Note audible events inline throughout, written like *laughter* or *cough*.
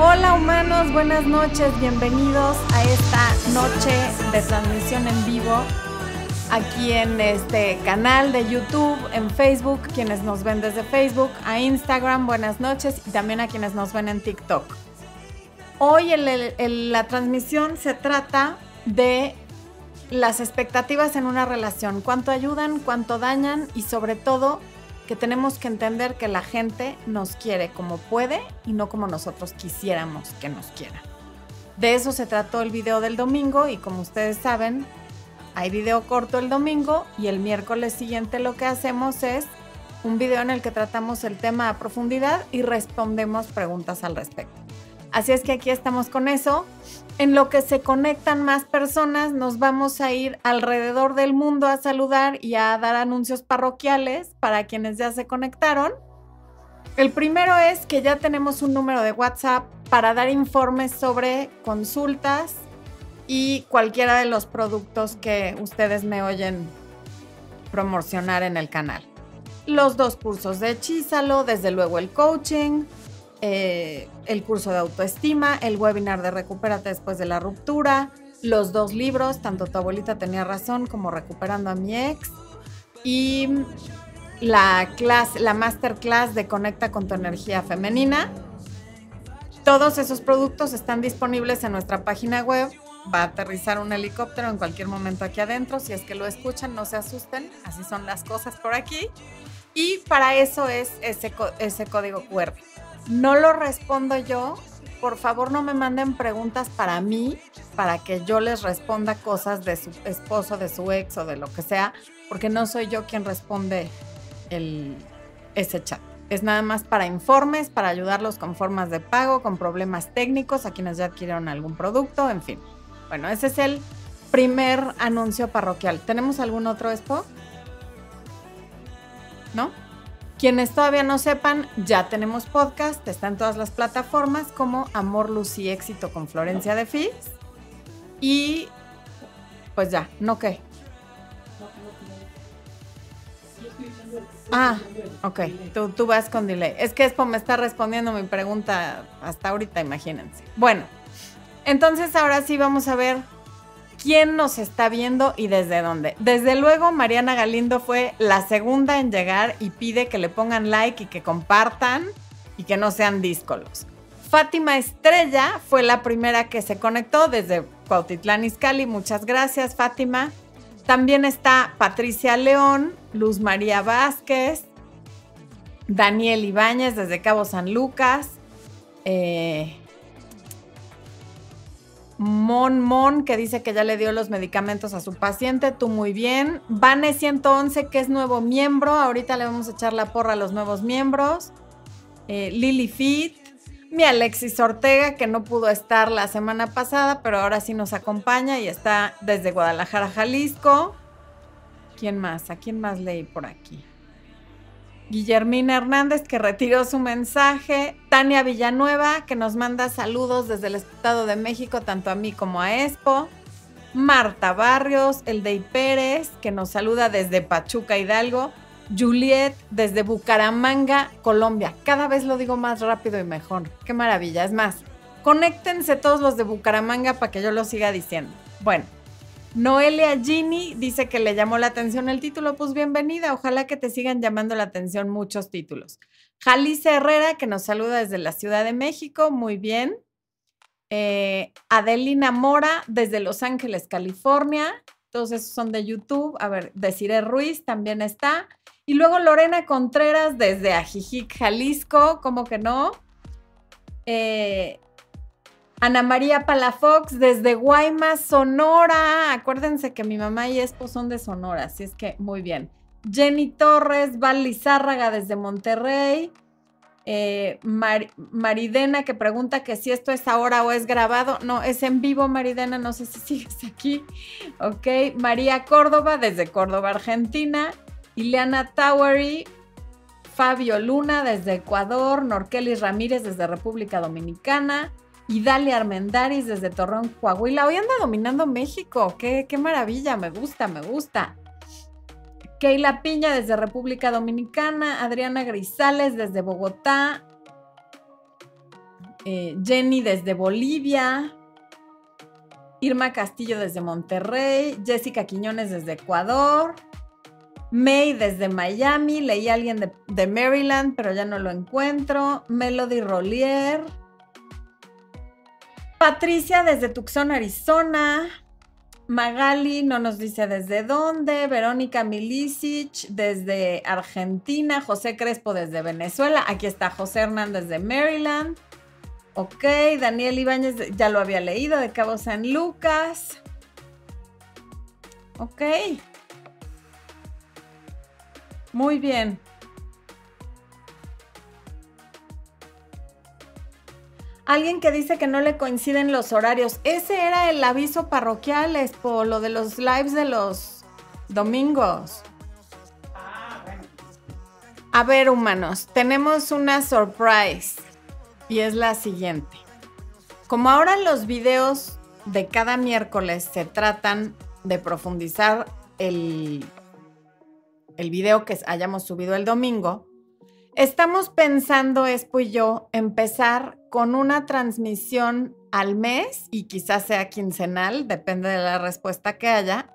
Hola humanos, buenas noches, bienvenidos a esta noche de transmisión en vivo aquí en este canal de YouTube, en Facebook, quienes nos ven desde Facebook, a Instagram, buenas noches y también a quienes nos ven en TikTok. Hoy la transmisión se trata de las expectativas en una relación, cuánto ayudan, cuánto dañan y sobre todo que tenemos que entender que la gente nos quiere como puede y no como nosotros quisiéramos que nos quiera. De eso se trató el video del domingo y como ustedes saben, hay video corto el domingo y el miércoles siguiente lo que hacemos es un video en el que tratamos el tema a profundidad y respondemos preguntas al respecto. Así es que aquí estamos con eso. En lo que se conectan más personas, nos vamos a ir alrededor del mundo a saludar y a dar anuncios parroquiales para quienes ya se conectaron. El primero es que ya tenemos un número de WhatsApp para dar informes sobre consultas y cualquiera de los productos que ustedes me oyen promocionar en el canal. Los dos cursos de Hechízalo, desde luego el coaching, eh, el curso de autoestima, el webinar de Recupérate después de la ruptura, los dos libros, tanto tu abuelita tenía razón como Recuperando a mi ex, y la clase, la masterclass de Conecta con tu energía femenina. Todos esos productos están disponibles en nuestra página web. Va a aterrizar un helicóptero en cualquier momento aquí adentro. Si es que lo escuchan, no se asusten. Así son las cosas por aquí. Y para eso es ese, ese código QR. No lo respondo yo. Por favor, no me manden preguntas para mí, para que yo les responda cosas de su esposo, de su ex o de lo que sea, porque no soy yo quien responde el, ese chat. Es nada más para informes, para ayudarlos con formas de pago, con problemas técnicos, a quienes ya adquirieron algún producto, en fin. Bueno, ese es el primer anuncio parroquial. ¿Tenemos algún otro expo? ¿No? Quienes todavía no sepan, ya tenemos podcast, está en todas las plataformas como Amor, Luz y Éxito con Florencia de Fis. Y pues ya, ¿no qué? Ah, ok, tú, tú vas con delay. Es que Expo me está respondiendo mi pregunta hasta ahorita, imagínense. Bueno, entonces ahora sí vamos a ver quién nos está viendo y desde dónde. Desde luego, Mariana Galindo fue la segunda en llegar y pide que le pongan like y que compartan y que no sean díscolos. Fátima Estrella fue la primera que se conectó desde Cuautitlán Izcalli. Muchas gracias, Fátima. También está Patricia León, Luz María Vázquez, Daniel Ibáñez desde Cabo San Lucas, eh, Mon Mon, que dice que ya le dio los medicamentos a su paciente, tú muy bien. Vane 111, que es nuevo miembro, ahorita le vamos a echar la porra a los nuevos miembros. Eh, Lily Fit, mi Alexis Ortega, que no pudo estar la semana pasada, pero ahora sí nos acompaña y está desde Guadalajara, Jalisco. ¿Quién más? ¿A quién más leí por aquí? Guillermina Hernández, que retiró su mensaje. Tania Villanueva, que nos manda saludos desde el Estado de México, tanto a mí como a Expo. Marta Barrios, Eldey Pérez, que nos saluda desde Pachuca, Hidalgo. Juliet, desde Bucaramanga, Colombia. Cada vez lo digo más rápido y mejor. Qué maravilla. Es más, conéctense todos los de Bucaramanga para que yo lo siga diciendo. Bueno, Noelia Gini dice que le llamó la atención el título, pues bienvenida, ojalá que te sigan llamando la atención muchos títulos. Jalice Herrera, que nos saluda desde la Ciudad de México, muy bien. Eh, Adelina Mora, desde Los Ángeles, California. Todos esos son de YouTube. A ver, Desiree Ruiz también está. Y luego Lorena Contreras, desde Ajijic, Jalisco, ¿cómo que no? Eh, Ana María Palafox desde Guaymas, Sonora. Acuérdense que mi mamá y esposo son de Sonora, así es que muy bien. Jenny Torres, Val Lizárraga desde Monterrey. Eh, Maridena que pregunta que si esto es ahora o es grabado. No, es en vivo, Maridena, no sé si *laughs* sigues aquí. Ok, María Córdoba desde Córdoba, Argentina. Ileana Towery, Fabio Luna desde Ecuador. Norkelis Ramírez desde República Dominicana y Dalia Armendaris desde Torreón, Coahuila. Hoy anda dominando México. Qué, qué maravilla, me gusta, me gusta. Keila Piña desde República Dominicana, Adriana Grisales desde Bogotá. eh, Jenny desde Bolivia, Irma Castillo desde Monterrey, Jessica Quiñones desde Ecuador, May desde Miami, leí a alguien de, de Maryland, pero ya no lo encuentro, Melody Rollier, Patricia desde Tucson, Arizona, Magali no nos dice desde dónde, Verónica Milicic desde Argentina, José Crespo desde Venezuela, aquí está José Hernández de Maryland, ok, Daniel Ibáñez ya lo había leído de Cabo San Lucas, ok, muy bien. Alguien que dice que no le coinciden los horarios. Ese era el aviso parroquial, por lo de los lives de los domingos. A ver, humanos, tenemos una surprise y es la siguiente. Como ahora los videos de cada miércoles se tratan de profundizar el, el video que hayamos subido el domingo, Estamos pensando, Espo y yo, empezar con una transmisión al mes y quizás sea quincenal, depende de la respuesta que haya,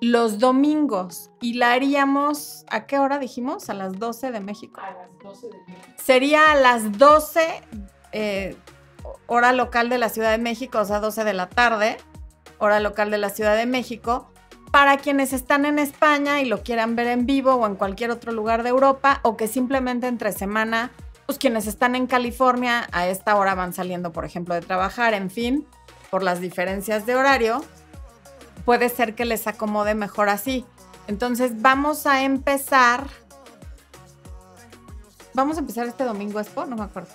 los domingos. Y la haríamos, ¿a qué hora dijimos? A las 12 de México. A las 12 de México. Sería a las 12 eh, hora local de la Ciudad de México, o sea, 12 de la tarde, hora local de la Ciudad de México para quienes están en España y lo quieran ver en vivo o en cualquier otro lugar de Europa o que simplemente entre semana, pues quienes están en California a esta hora van saliendo, por ejemplo, de trabajar, en fin, por las diferencias de horario, puede ser que les acomode mejor así. Entonces vamos a empezar. Vamos a empezar este domingo, Expo, no me acuerdo.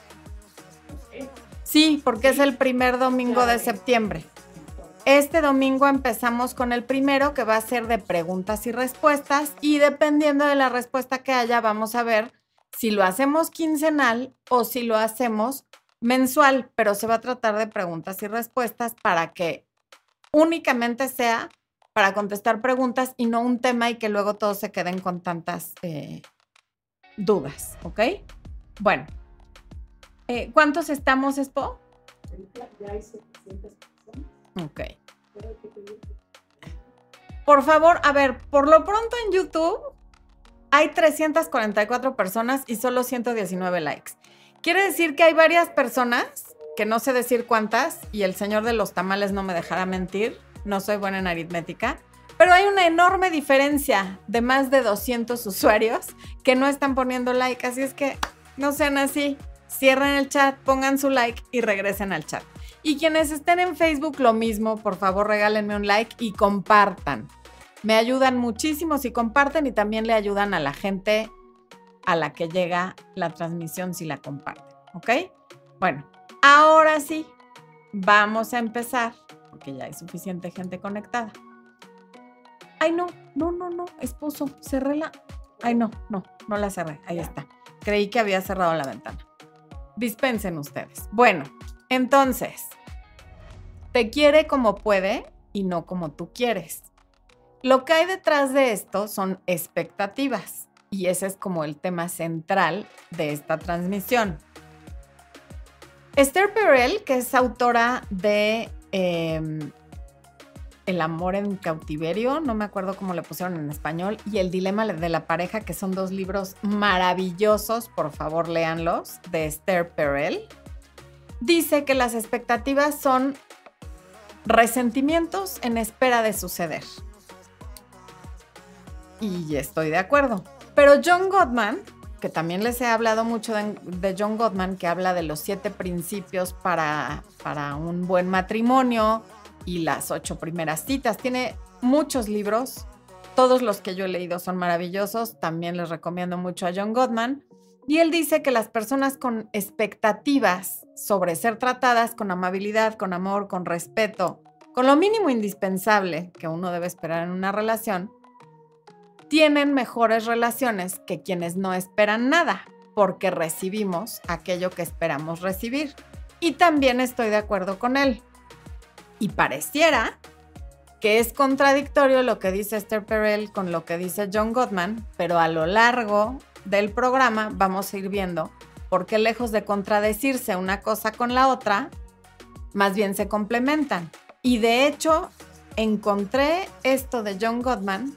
Sí, porque es el primer domingo de septiembre. Este domingo empezamos con el primero que va a ser de preguntas y respuestas y dependiendo de la respuesta que haya vamos a ver si lo hacemos quincenal o si lo hacemos mensual, pero se va a tratar de preguntas y respuestas para que únicamente sea para contestar preguntas y no un tema y que luego todos se queden con tantas eh, dudas, ¿ok? Bueno, eh, ¿cuántos estamos, Expo? Ya hay 700 Ok. Por favor, a ver, por lo pronto en YouTube hay 344 personas y solo 119 likes. Quiere decir que hay varias personas, que no sé decir cuántas, y el señor de los tamales no me dejará mentir, no soy buena en aritmética, pero hay una enorme diferencia de más de 200 usuarios que no están poniendo like, así es que no sean así, cierren el chat, pongan su like y regresen al chat. Y quienes estén en Facebook, lo mismo, por favor regálenme un like y compartan. Me ayudan muchísimo si comparten y también le ayudan a la gente a la que llega la transmisión si la comparten, ¿ok? Bueno, ahora sí, vamos a empezar, porque ya hay suficiente gente conectada. Ay, no, no, no, no, esposo, cerré la... Ay, no, no, no la cerré, ahí está. Creí que había cerrado la ventana. Dispensen ustedes. Bueno, entonces, te quiere como puede y no como tú quieres. Lo que hay detrás de esto son expectativas y ese es como el tema central de esta transmisión. Esther Perel, que es autora de em, El amor en cautiverio, no me acuerdo cómo le pusieron en español, y El dilema de la pareja, que son dos libros maravillosos, por favor léanlos, de Esther Perel, dice que las expectativas son resentimientos en espera de suceder. Y estoy de acuerdo. Pero John Gottman, que también les he hablado mucho de, John Gottman, que habla de los siete principios para, para un buen matrimonio y las ocho primeras citas, tiene muchos libros. Todos los que yo he leído son maravillosos. También les recomiendo mucho a John Gottman. Y él dice que las personas con expectativas sobre ser tratadas con amabilidad, con amor, con respeto, con lo mínimo indispensable que uno debe esperar en una relación, tienen mejores relaciones que quienes no esperan nada, porque recibimos aquello que esperamos recibir. Y también estoy de acuerdo con él. Y pareciera que es contradictorio lo que dice Esther Perel con lo que dice John Gottman, pero a lo largo del programa vamos a ir viendo porque lejos de contradecirse una cosa con la otra, más bien se complementan. Y de hecho, encontré esto de John Gottman,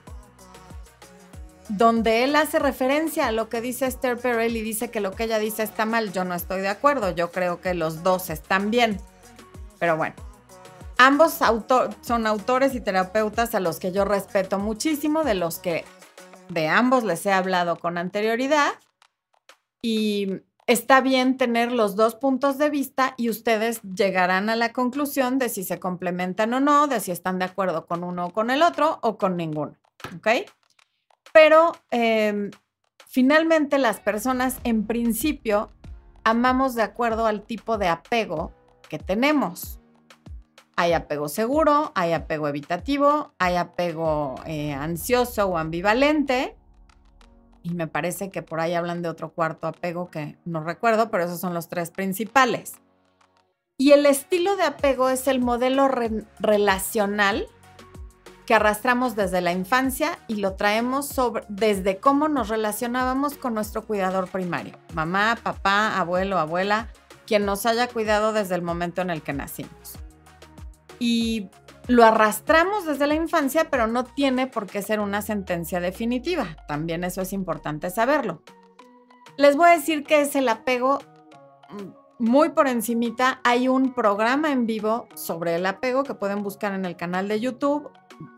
donde él hace referencia a lo que dice Esther Perel y dice que lo que ella dice está mal. Yo no estoy de acuerdo, yo creo que los dos están bien. Pero bueno, ambos son autores y terapeutas a los que yo respeto muchísimo, de los que de ambos les he hablado con anterioridad. Y está bien tener los dos puntos de vista y ustedes llegarán a la conclusión de si se complementan o no, de si están de acuerdo con uno o con el otro o con ninguno. ¿Ok? Pero em, finalmente las personas en principio amamos de acuerdo al tipo de apego que tenemos. Hay apego seguro, hay apego evitativo, hay apego eh, ansioso o ambivalente. Y me parece que por ahí hablan de otro cuarto apego que no recuerdo, pero esos son los tres principales. Y el estilo de apego es el modelo relacional que arrastramos desde la infancia y lo traemos sobre, desde cómo nos relacionábamos con nuestro cuidador primario, mamá, papá, abuelo, abuela, quien nos haya cuidado desde el momento en el que nacimos. Y lo arrastramos desde la infancia, pero no tiene por qué ser una sentencia definitiva. También eso es importante saberlo. Les voy a decir que es el apego mm, muy por encimita. Hay un programa en vivo sobre el apego que pueden buscar en el canal de YouTube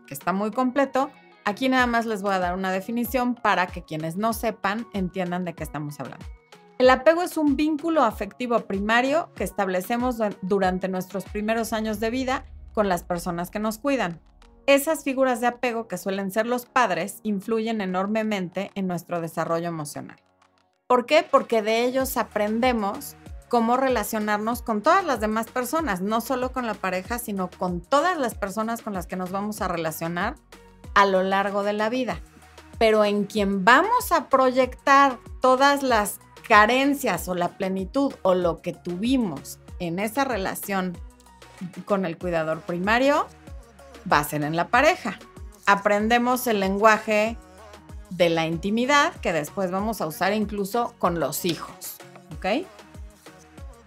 que está muy completo. Aquí nada más les voy a dar una definición para que quienes no sepan entiendan de qué estamos hablando. El apego es un vínculo afectivo primario que establecemos durante nuestros primeros años de vida con las personas que nos cuidan. Esas figuras de apego que suelen ser los padres influyen enormemente en nuestro desarrollo emocional. ¿Por qué? Porque de ellos aprendemos cómo relacionarnos con todas las demás personas, no solo con la pareja, sino con todas las personas con las que nos vamos a relacionar a lo largo de la vida. Pero en quien vamos a proyectar todas las carencias o la plenitud o lo que tuvimos en esa relación con el cuidador primario, va a ser en la pareja. Aprendemos el lenguaje de la intimidad que después vamos a usar incluso con los hijos. ¿Ok?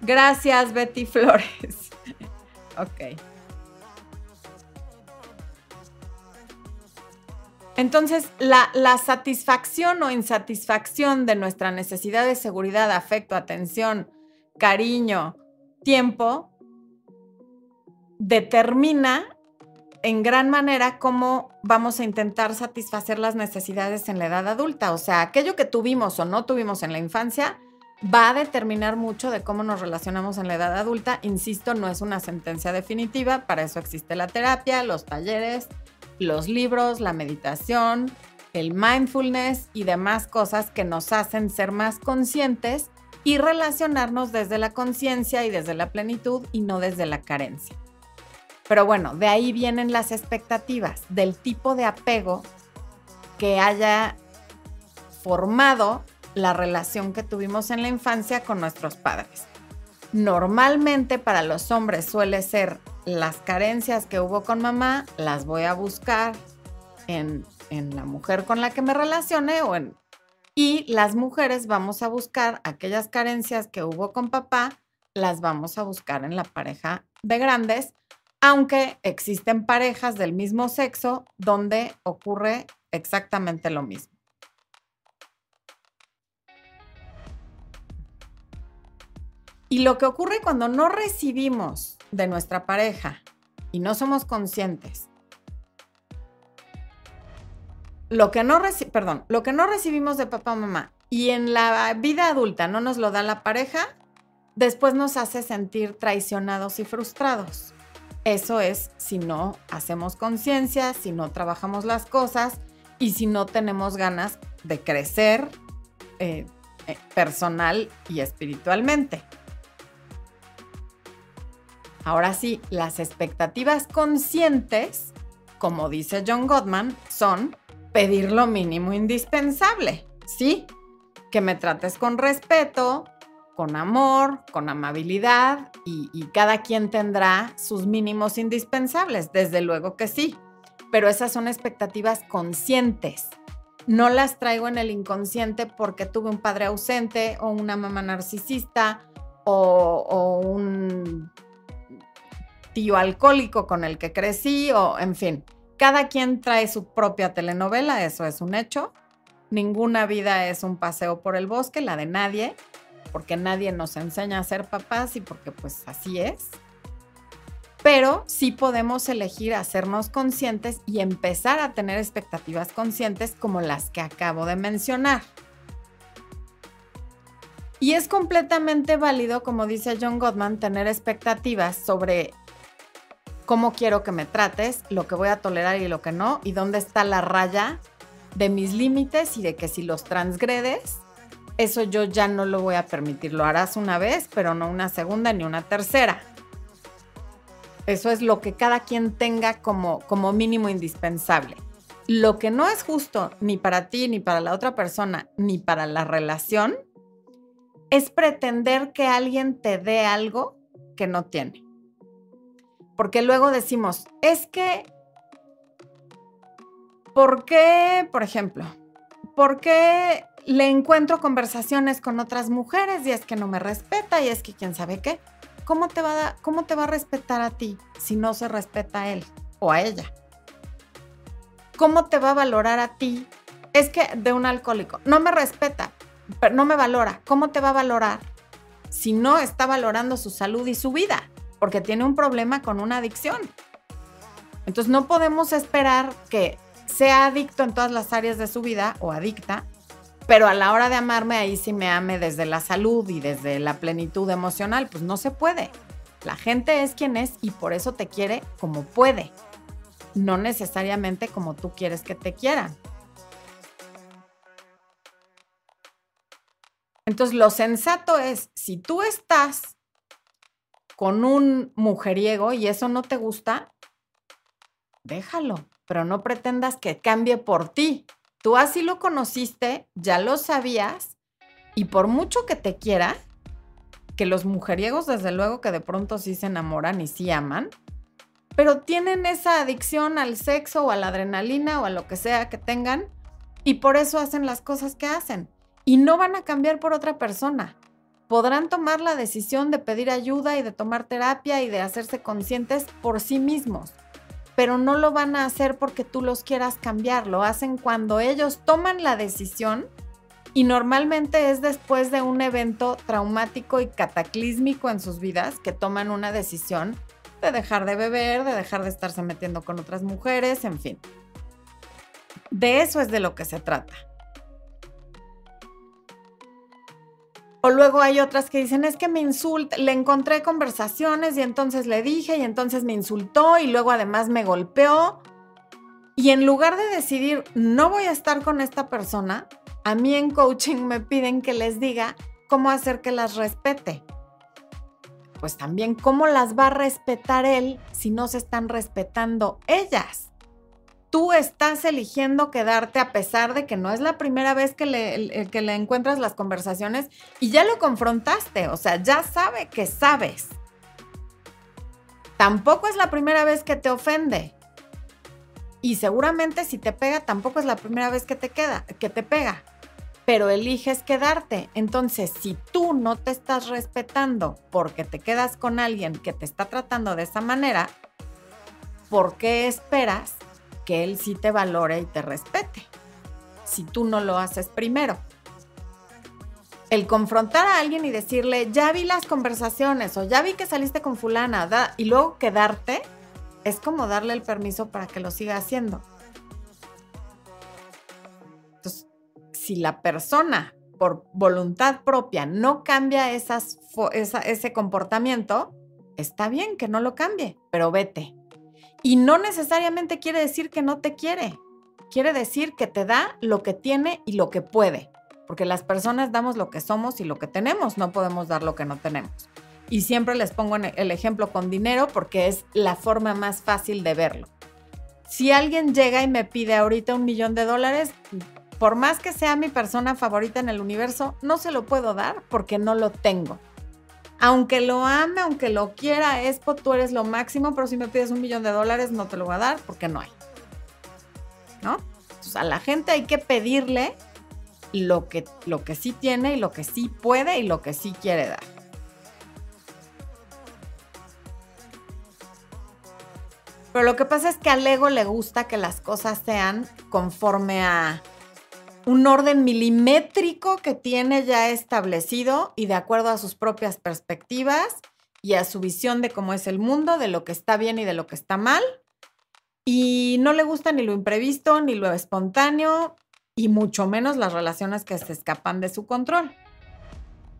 Gracias, Betty Flores. *laughs* ok. Entonces, la, la, satisfacción o insatisfacción de nuestra necesidad de seguridad, afecto, atención, cariño, tiempo, determina en gran manera cómo vamos a intentar satisfacer las necesidades en la edad adulta. O sea, aquello que tuvimos o no tuvimos en la infancia va a determinar mucho de cómo nos relacionamos en la edad adulta. Insisto, no es una sentencia definitiva, para eso existe la terapia, los talleres, los libros, la meditación, el mindfulness y demás cosas que nos hacen ser más conscientes y relacionarnos desde la conciencia y desde la plenitud y no desde la carencia. Pero bueno, de ahí vienen las expectativas del tipo de apego que haya formado la relación que tuvimos en la infancia con nuestros padres. Normalmente para los hombres suele ser las carencias que hubo con mamá, las voy a buscar en, la mujer con la que me relacione o en... Y las mujeres vamos a buscar aquellas carencias que hubo con papá, las vamos a buscar en la pareja de grandes, aunque existen parejas del mismo sexo donde ocurre exactamente lo mismo. Y lo que ocurre cuando no recibimos de nuestra pareja y no somos conscientes, lo que no, perdón, lo que no recibimos de papá o mamá y en la vida adulta no nos lo da la pareja, después nos hace sentir traicionados y frustrados. Eso es si no hacemos conciencia, si no trabajamos las cosas y si no tenemos ganas de crecer eh, eh, personal y espiritualmente. Ahora sí, las expectativas conscientes, como dice John Gottman, son pedir lo mínimo indispensable, ¿sí? Que me trates con respeto, con amor, con amabilidad y, cada quien tendrá sus mínimos indispensables, desde luego que sí, pero esas son expectativas conscientes. no las traigo en el inconsciente porque tuve un padre ausente o una mamá narcisista o, o un tío alcohólico con el que crecí o en fin. Cada quien trae su propia telenovela, eso es un hecho. Ninguna vida es un paseo por el bosque, la de nadie, porque nadie nos enseña a ser papás y porque pues así es. Pero sí podemos elegir hacernos conscientes y empezar a tener expectativas conscientes como las que acabo de mencionar. Y es completamente válido, como dice John Gottman, tener expectativas sobre cómo quiero que me trates, lo que voy a tolerar y lo que no, y dónde está la raya de mis límites y de que si los transgredes, eso yo ya no lo voy a permitir. Lo harás una vez, pero no una segunda ni una tercera. Eso es lo que cada quien tenga como, como mínimo indispensable. Lo que no es justo ni para ti, ni para la otra persona, ni para la relación, es pretender que alguien te dé algo que no tiene. Porque luego decimos, es que, ¿por qué, por ejemplo, por qué le encuentro conversaciones con otras mujeres y es que no me respeta y es que quién sabe qué? ¿Cómo te va a, cómo te va a respetar a ti si no se respeta a él o a ella? ¿Cómo te va a valorar a ti? Es que de un alcohólico, no me respeta, pero no me valora. ¿Cómo te va a valorar si no está valorando su salud y su vida? Porque tiene un problema con una adicción. Entonces no podemos esperar que sea adicto en todas las áreas de su vida o adicta, pero a la hora de amarme ahí sí me ame desde la salud y desde la plenitud emocional, pues no se puede. La gente es quien es y por eso te quiere como puede, no necesariamente como tú quieres que te quieran. Entonces lo sensato es, si tú estás con un mujeriego y eso no te gusta, déjalo, pero no pretendas que cambie por ti. Tú así lo conociste, ya lo sabías, y por mucho que te quiera, que los mujeriegos desde luego que de pronto sí se enamoran y sí aman, pero tienen esa adicción al sexo o a la adrenalina o a lo que sea que tengan, y por eso hacen las cosas que hacen. Y no van a cambiar por otra persona podrán tomar la decisión de pedir ayuda y de tomar terapia y de hacerse conscientes por sí mismos, pero no lo van a hacer porque tú los quieras cambiar, lo hacen cuando ellos toman la decisión y normalmente es después de un evento traumático y cataclísmico en sus vidas que toman una decisión de dejar de beber, de dejar de estarse metiendo con otras mujeres, en fin. De eso es de lo que se trata. O luego hay otras que dicen, es que me insulta, le encontré conversaciones y entonces le dije y entonces me insultó y luego además me golpeó. Y en lugar de decidir, no voy a estar con esta persona, a mí en coaching me piden que les diga cómo hacer que las respete. Pues también cómo las va a respetar él si no se están respetando ellas tú estás eligiendo quedarte a pesar de que no es la primera vez que le, encuentras las conversaciones y ya lo confrontaste, o sea, ya sabe que sabes. Tampoco es la primera vez que te ofende. Y seguramente si te pega, tampoco es la primera vez que te queda, que te pega. Pero eliges quedarte. Entonces, si tú no te estás respetando porque te quedas con alguien que te está tratando de esa manera, ¿por qué esperas que él sí te valore y te respete, si tú no lo haces primero. El confrontar a alguien y decirle, ya vi las conversaciones o ya vi que saliste con fulana, y luego quedarte, es como darle el permiso para que lo siga haciendo. Entonces, si la persona por voluntad propia no cambia ese comportamiento, está bien que no lo cambie, pero vete. Y no necesariamente quiere decir que no te quiere. Quiere decir que te da lo que tiene y lo que puede. Porque las personas damos lo que somos y lo que tenemos, no podemos dar lo que no tenemos. Y siempre les pongo el ejemplo con dinero porque es la forma más fácil de verlo. Si alguien llega y me pide ahorita un millón de dólares, por más que sea mi persona favorita en el universo, no se lo puedo dar porque no lo tengo aunque lo ame, aunque lo quiera, Expo, tú eres lo máximo, pero si me pides un millón de dólares no te lo voy a dar porque no hay. ¿No? Entonces, a la gente hay que pedirle lo que, lo que sí tiene y lo que sí puede y lo que sí quiere dar. Pero lo que pasa es que al ego le gusta que las cosas sean conforme a un orden milimétrico que tiene ya establecido y de acuerdo a sus propias perspectivas y a su visión de cómo es el mundo, de lo que está bien y de lo que está mal. Y no le gusta ni lo imprevisto, ni lo espontáneo, y mucho menos las relaciones que se escapan de su control.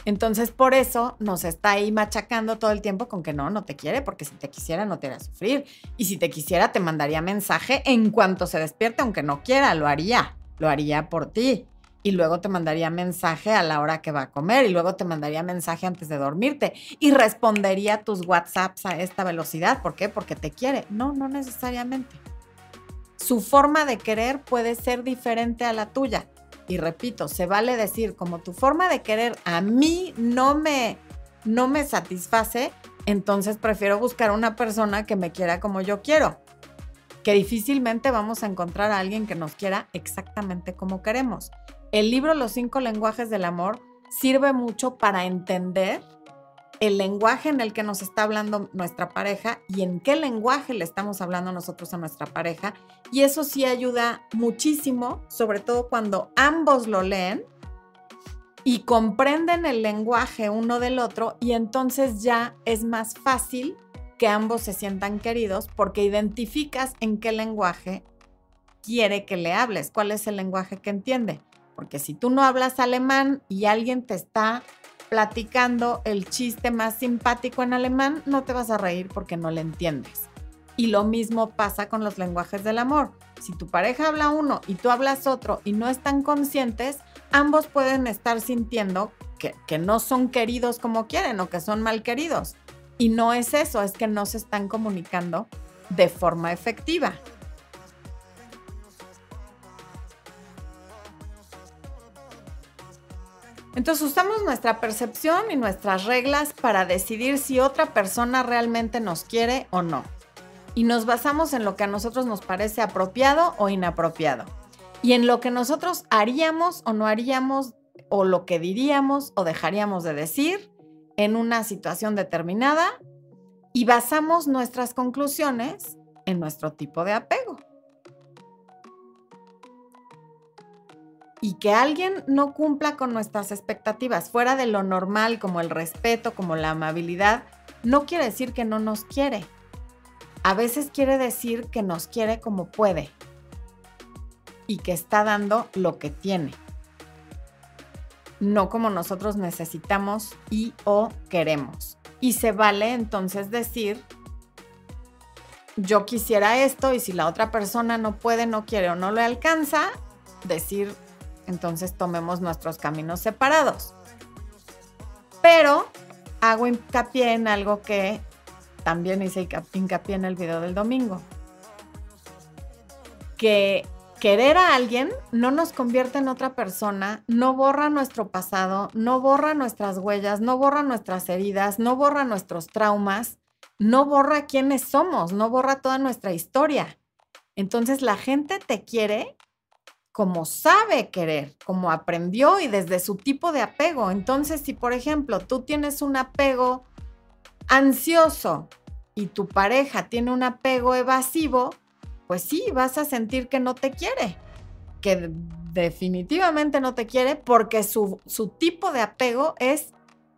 Entonces, por eso nos está ahí machacando todo el tiempo con que no, no te quiere, porque si te quisiera no te haría sufrir. Y si te quisiera, te mandaría mensaje en cuanto se despierte, aunque no quiera, lo haría, lo haría por ti. Y luego te mandaría mensaje a la hora que va a comer, y luego te mandaría mensaje antes de dormirte, y respondería tus WhatsApps a esta velocidad. ¿Por qué? Porque te quiere. No, no necesariamente. Su forma de querer puede ser diferente a la tuya y repito, se vale decir, como tu forma de querer a mí no me, no me satisface, entonces prefiero buscar una persona que me quiera como yo quiero. Que difícilmente vamos a encontrar a alguien que nos quiera exactamente como queremos. El libro Los cinco lenguajes del amor sirve mucho para entender el lenguaje en el que nos está hablando nuestra pareja y en qué lenguaje le estamos hablando nosotros a nuestra pareja. Y eso sí ayuda muchísimo, sobre todo cuando ambos lo leen y comprenden el lenguaje uno del otro y entonces ya es más fácil que ambos se sientan queridos porque identificas en qué lenguaje quiere que le hables, cuál es el lenguaje que entiende. Porque si tú no hablas alemán y alguien te está platicando el chiste más simpático en alemán, no te vas a reír porque no le entiendes. Y lo mismo pasa con los lenguajes del amor. Si tu pareja habla uno y tú hablas otro y no están conscientes, ambos pueden estar sintiendo que, que no son queridos como quieren o que son mal queridos. Y no es eso, es que no se están comunicando de forma efectiva. Entonces usamos nuestra percepción y nuestras reglas para decidir si otra persona realmente nos quiere o no. Y nos basamos en lo que a nosotros nos parece apropiado o inapropiado. Y en lo que nosotros haríamos o no haríamos, o lo que diríamos o dejaríamos de decir en una situación determinada. Y basamos nuestras conclusiones en nuestro tipo de apego. y que alguien no cumpla con nuestras expectativas fuera de lo normal, como el respeto, como la amabilidad, no quiere decir que no nos quiere. A veces quiere decir que nos quiere como puede y que está dando lo que tiene, no como nosotros necesitamos y o queremos. Y se vale entonces decir, yo quisiera esto y si la otra persona no puede, no quiere o no le alcanza, decir, entonces tomemos nuestros caminos separados. Pero hago hincapié en algo que también hice hincapié en el video del domingo. Que querer a alguien no nos convierte en otra persona, no borra nuestro pasado, no borra nuestras huellas, no borra nuestras heridas, no borra nuestros traumas, no borra quiénes somos, no borra toda nuestra historia. Entonces la gente te quiere como sabe querer, como aprendió y desde su tipo de apego. Entonces, si por ejemplo tú tienes un apego ansioso y tu pareja tiene un apego evasivo, pues sí, vas a sentir que no te quiere, que definitivamente no te quiere porque su, su tipo de apego es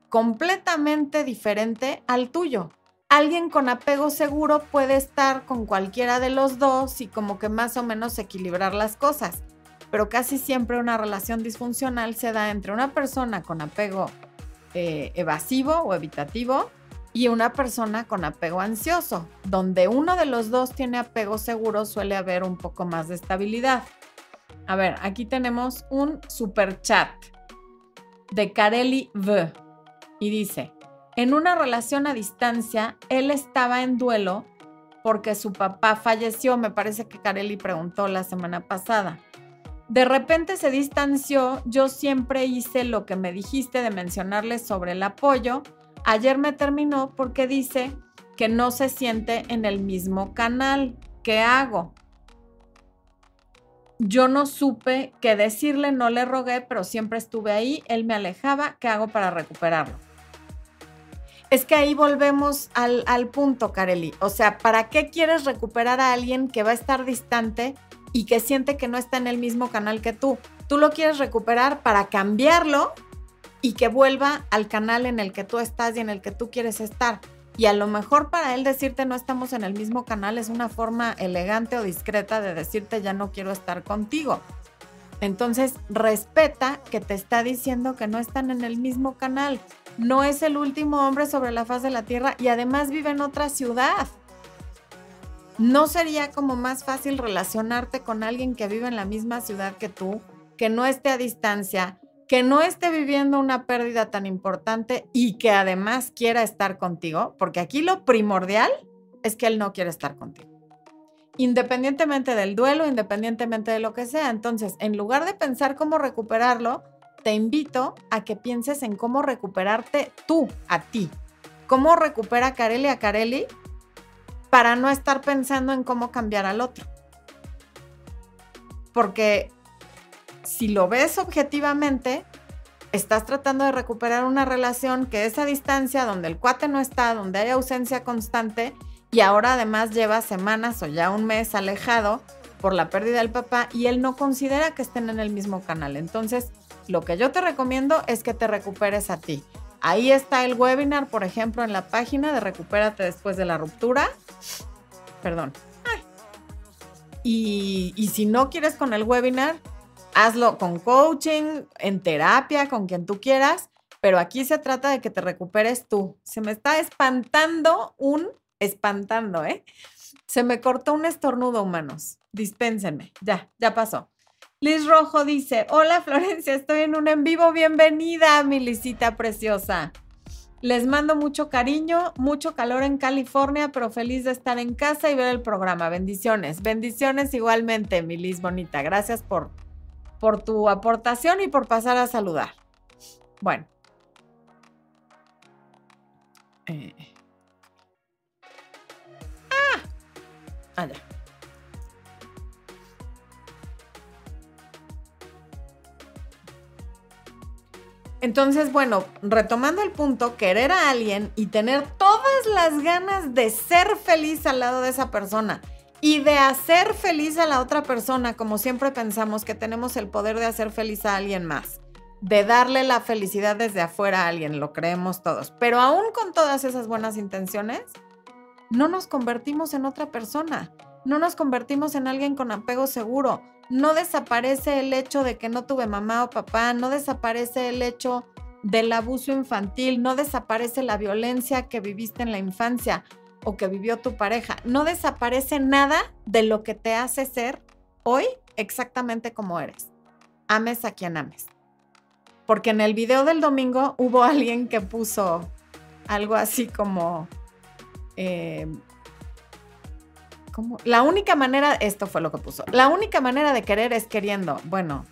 completamente diferente al tuyo. Alguien con apego seguro puede estar con cualquiera de los dos y como que más o menos equilibrar las cosas pero casi siempre una relación disfuncional se da entre una persona con apego eh, evasivo o evitativo y una persona con apego ansioso. Donde uno de los dos tiene apego seguro suele haber un poco más de estabilidad. A ver, aquí tenemos un super chat de Kareli V y dice, en una relación a distancia, él estaba en duelo porque su papá falleció, me parece que Kareli preguntó la semana pasada de repente se distanció, yo siempre hice lo que me dijiste de mencionarle sobre el apoyo. Ayer me terminó porque dice que no se siente en el mismo canal. ¿Qué hago? yo no supe qué decirle, no le rogué, pero siempre estuve ahí, él me alejaba, ¿qué hago para recuperarlo? Es que ahí volvemos al, al punto, Kareli. O sea, ¿para qué quieres recuperar a alguien que va a estar distante y que siente que no está en el mismo canal que tú? Tú lo quieres recuperar para cambiarlo y que vuelva al canal en el que tú estás y en el que tú quieres estar. Y a lo mejor para él decirte no estamos en el mismo canal es una forma elegante o discreta de decirte ya no quiero estar contigo. Entonces, respeta que te está diciendo que no están en el mismo canal. No es el último hombre sobre la faz de la tierra y además vive en otra ciudad. ¿No sería como más fácil relacionarte con alguien que vive en la misma ciudad que tú, que no esté a distancia, que no esté viviendo una pérdida tan importante y que además quiera estar contigo? Porque aquí lo primordial es que él no quiere estar contigo independientemente del duelo, independientemente de lo que sea. Entonces, en lugar de pensar cómo recuperarlo, te invito a que pienses en cómo recuperarte tú, a ti. ¿Cómo recupera Kareli a Kareli para no estar pensando en cómo cambiar al otro? Porque si lo ves objetivamente, estás tratando de recuperar una relación que es a distancia, donde el cuate no está, donde hay ausencia constante y ahora además lleva semanas o ya un mes alejado por la pérdida del papá y él no considera que estén en el mismo canal. Entonces, lo que yo te recomiendo es que te recuperes a ti. Ahí está el webinar, por ejemplo, en la página de Recupérate después de la ruptura. Perdón. Y, y si no quieres con el webinar, hazlo con coaching, en terapia, con quien tú quieras, pero aquí se trata de que te recuperes tú. Se me está espantando un espantando, ¿eh? Se me cortó un estornudo, humanos. Dispénsenme. Ya, ya pasó. Liz Rojo dice, hola Florencia, estoy en un en vivo. Bienvenida, mi Lisita preciosa. Les mando mucho cariño, mucho calor en California, pero feliz de estar en casa y ver el programa. Bendiciones. Bendiciones igualmente, mi Liz bonita. Gracias por, por tu aportación y por pasar a saludar. Bueno. Eh. Allá. Ah, Entonces, bueno, retomando el punto, querer a alguien y tener todas las ganas de ser feliz al lado de esa persona y de hacer feliz a la otra persona, como siempre pensamos que tenemos el poder de hacer feliz a alguien más, de darle la felicidad desde afuera a alguien, lo creemos todos. Pero aún con todas esas buenas intenciones, no nos convertimos en otra persona, no nos convertimos en alguien con apego seguro, no desaparece el hecho de que no tuve mamá o papá, no desaparece el hecho del abuso infantil, no desaparece la violencia que viviste en la infancia o que vivió tu pareja, no desaparece nada de lo que te hace ser hoy exactamente como eres. Ames a quien ames. Porque en el video del domingo hubo *laughs* alguien que puso algo así como, eh, la única manera, esto fue lo que puso, la única manera de querer es queriendo. Bueno,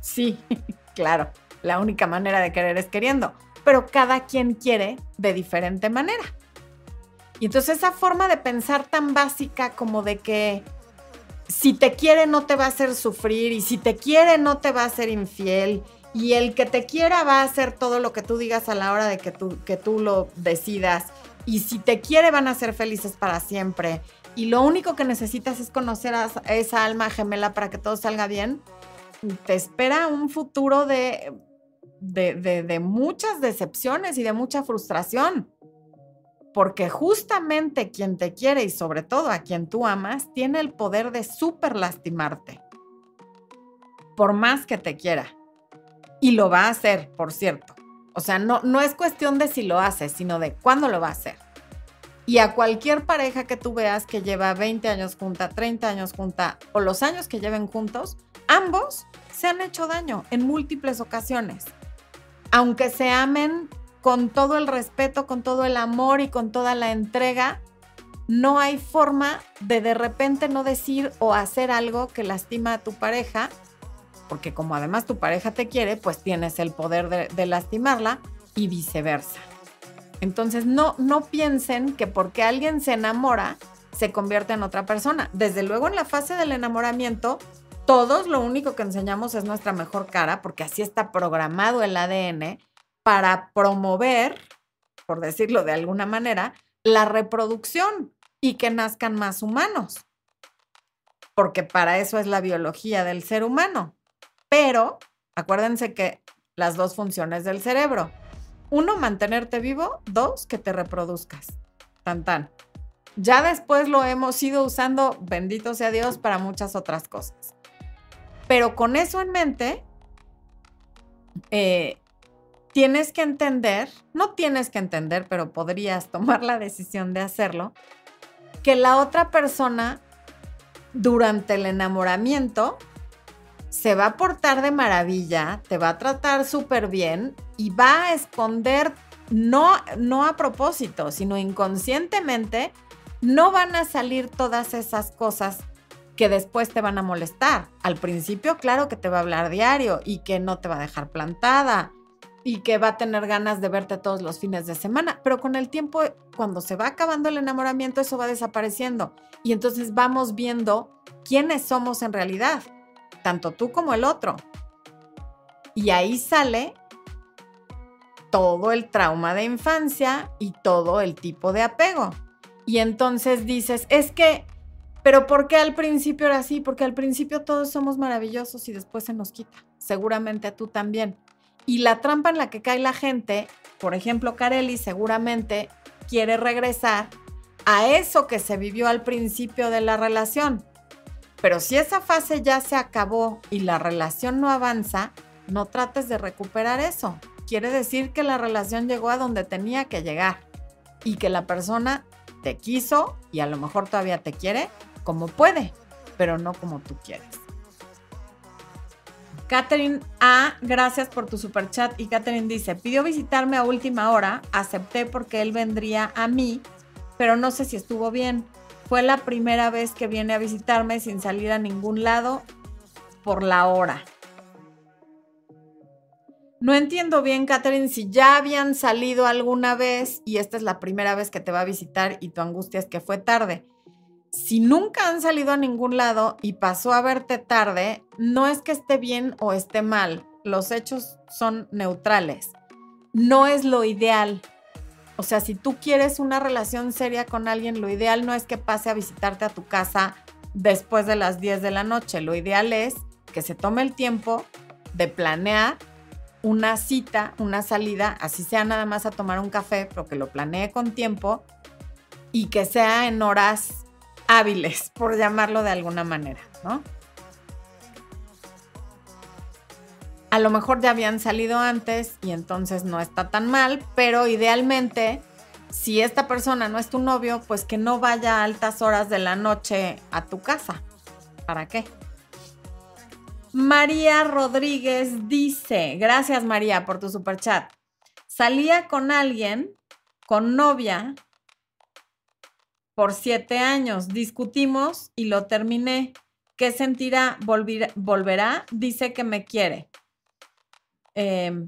sí, *laughs* claro, la única manera de querer es queriendo, pero cada quien quiere de diferente manera. Y entonces esa forma de pensar tan básica como de que si te quiere no te va a hacer sufrir y si te quiere no te va a ser infiel y el que te quiera va a hacer todo lo que tú digas a la hora de que tú, que tú lo decidas y si te quiere van a ser felices para siempre y lo único que necesitas es conocer a esa alma gemela para que todo salga bien, te espera un futuro de, de, muchas decepciones y de mucha frustración. Porque justamente quien te quiere y sobre todo a quien tú amas tiene el poder de súper lastimarte. Por más que te quiera. Y lo va a hacer, por cierto. O sea, no, no es cuestión de si lo hace, sino de cuándo lo va a hacer. Y a cualquier pareja que tú veas que lleva 20 años junta, 30 años junta o los años que lleven juntos, ambos se han hecho daño en múltiples ocasiones. Aunque se amen con todo el respeto, con todo el amor y con toda la entrega, no hay forma de de repente no decir o hacer algo que lastima a tu pareja, porque como además tu pareja te quiere, pues tienes el poder de, lastimarla y viceversa. Entonces, no, no piensen que porque alguien se enamora, se convierte en otra persona. Desde luego, en la fase del enamoramiento, Todos lo único que enseñamos es nuestra mejor cara, porque así está programado el ADN para promover, por decirlo de alguna manera, la reproducción y que nazcan más humanos. Porque para eso es la biología del ser humano. Pero acuérdense que las dos funciones del cerebro. Uno, mantenerte vivo. Dos, que te reproduzcas. Tan tan. Ya después lo hemos ido usando, bendito sea Dios, para muchas otras cosas. Pero con eso en mente, eh, tienes que entender, no tienes que entender, pero podrías tomar la decisión de hacerlo, que la otra persona durante el enamoramiento se va a portar de maravilla, te va a tratar súper bien y va a esconder, no, no a propósito, sino inconscientemente, no van a salir todas esas cosas que después te van a molestar. Al principio, claro que te va a hablar diario y que no te va a dejar plantada y que va a tener ganas de verte todos los fines de semana, pero con el tiempo, cuando se va acabando el enamoramiento, eso va desapareciendo y entonces vamos viendo quiénes somos en realidad, tanto tú como el otro. Y ahí sale todo el trauma de infancia y todo el tipo de apego. Y entonces dices, es que, pero ¿por qué al principio era así? Porque al principio todos somos maravillosos y después se nos quita. Seguramente tú también. Y la trampa en la que cae la gente, por ejemplo, Carelli seguramente quiere regresar a eso que se vivió al principio de la relación. Pero si esa fase ya se acabó y la relación no avanza, no trates de recuperar eso. Quiere decir que la relación llegó a donde tenía que llegar y que la persona te quiso y a lo mejor todavía te quiere como puede, pero no como tú quieres. Catherine A, gracias por tu super chat. Y Catherine dice: pidió visitarme a última hora, acepté porque él vendría a mí, pero no sé si estuvo bien. Fue la primera vez que viene a visitarme sin salir a ningún lado por la hora. No entiendo bien, Catherine, si ya habían salido alguna vez y esta es la primera vez que te va a visitar y tu angustia es que fue tarde. Si nunca han salido a ningún lado y pasó a verte tarde, no es que esté bien o esté mal. Los hechos son neutrales. No es lo ideal. O sea, si tú quieres una relación seria con alguien, lo ideal no es que pase a visitarte a tu casa después de las 10 de la noche. Lo ideal es que se tome el tiempo de planear una cita, una salida, así sea nada más a tomar un café, pero que lo planee con tiempo y que sea en horas hábiles, por llamarlo de alguna manera, ¿no? A lo mejor ya habían salido antes y entonces no está tan mal, pero idealmente, si esta persona no es tu novio, pues que no vaya a altas horas de la noche a tu casa. ¿Para qué? María Rodríguez dice, gracias María por tu super chat. Salía con alguien, con novia, por siete años. Discutimos y lo terminé. ¿Qué sentirá? ¿Volverá? Dice que me quiere. Em,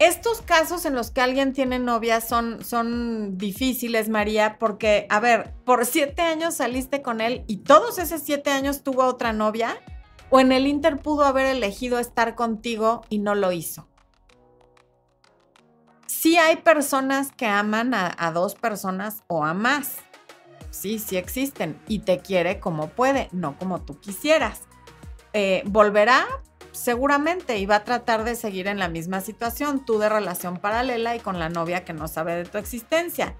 estos casos en los que alguien tiene novia son, son difíciles, María, porque, a ver, por siete años saliste con él y todos esos siete años tuvo otra novia o en el Inter pudo haber elegido estar contigo y no lo hizo. Sí hay personas que aman a, dos personas o a más. Sí, sí existen. Y te quiere como puede, no como tú quisieras. Eh, volverá seguramente y va a tratar de seguir en la misma situación, tú de relación paralela y con la novia que no sabe de tu existencia.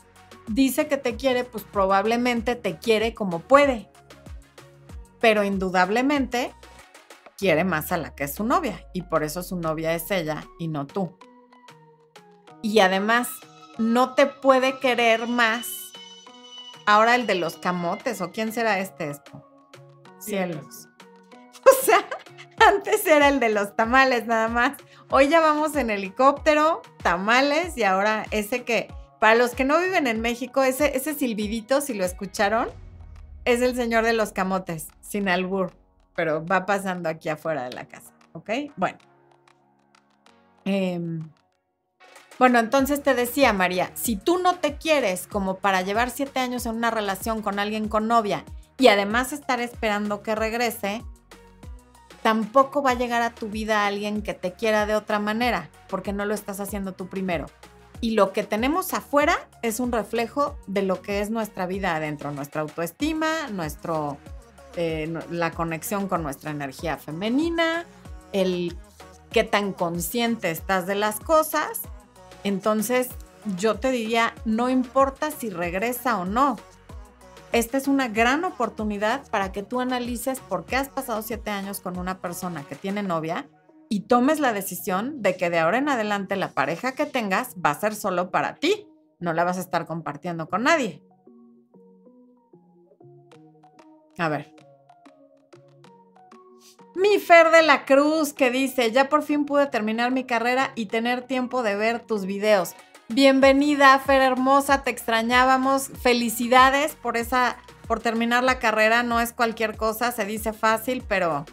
Dice que te quiere, pues probablemente te quiere como puede. Pero indudablemente quiere más a la que es su novia y por eso su novia es ella y no tú. Y además, no te puede querer más. Ahora el de los camotes, ¿o quién será este esto? Cielos. *laughs* O sea, antes era el de los tamales nada más. Hoy ya vamos en helicóptero, tamales y ahora ese que, para los que no viven en México, ese, ese silbidito, si lo escucharon, es el señor de los camotes, sin albur pero va pasando aquí afuera de la casa, ¿ok? Bueno. Em, bueno, entonces te decía, María, si tú no te quieres como para llevar siete años en una relación con alguien con novia y además estar esperando que regrese, tampoco va a llegar a tu vida alguien que te quiera de otra manera, porque no lo estás haciendo tú primero. Y lo que tenemos afuera es un reflejo de lo que es nuestra vida adentro, nuestra autoestima, nuestro, eh, la conexión con nuestra energía femenina, el qué tan consciente estás de las cosas. Entonces, yo te diría, no importa si regresa o no, esta es una gran oportunidad para que tú analices por qué has pasado siete años con una persona que tiene novia y tomes la decisión de que de ahora en adelante la pareja que tengas va a ser solo para ti, no la vas a estar compartiendo con nadie. A ver. Mi Fer de la Cruz que dice, ya por fin pude terminar mi carrera y tener tiempo de ver tus videos. Bienvenida, Fer hermosa, te extrañábamos. Felicidades por esa por terminar la carrera, no es cualquier cosa, se dice fácil, pero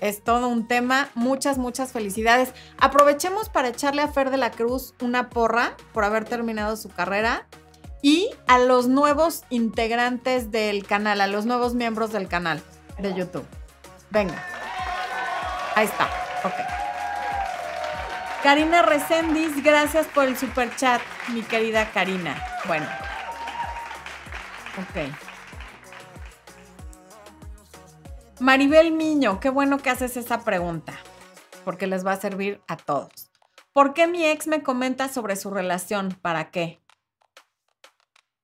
es todo un tema. Muchas, muchas felicidades. Aprovechemos para echarle a Fer de la Cruz una porra por haber terminado su carrera y a los nuevos integrantes del canal, a los nuevos miembros del canal de YouTube. Venga. Ahí está. Ok. Karina Recendis, gracias por el super chat, mi querida Karina. Bueno. Ok. Maribel Miño, qué bueno que haces esa pregunta, porque les va a servir a todos. ¿Por qué mi ex me comenta sobre su relación? ¿Para qué?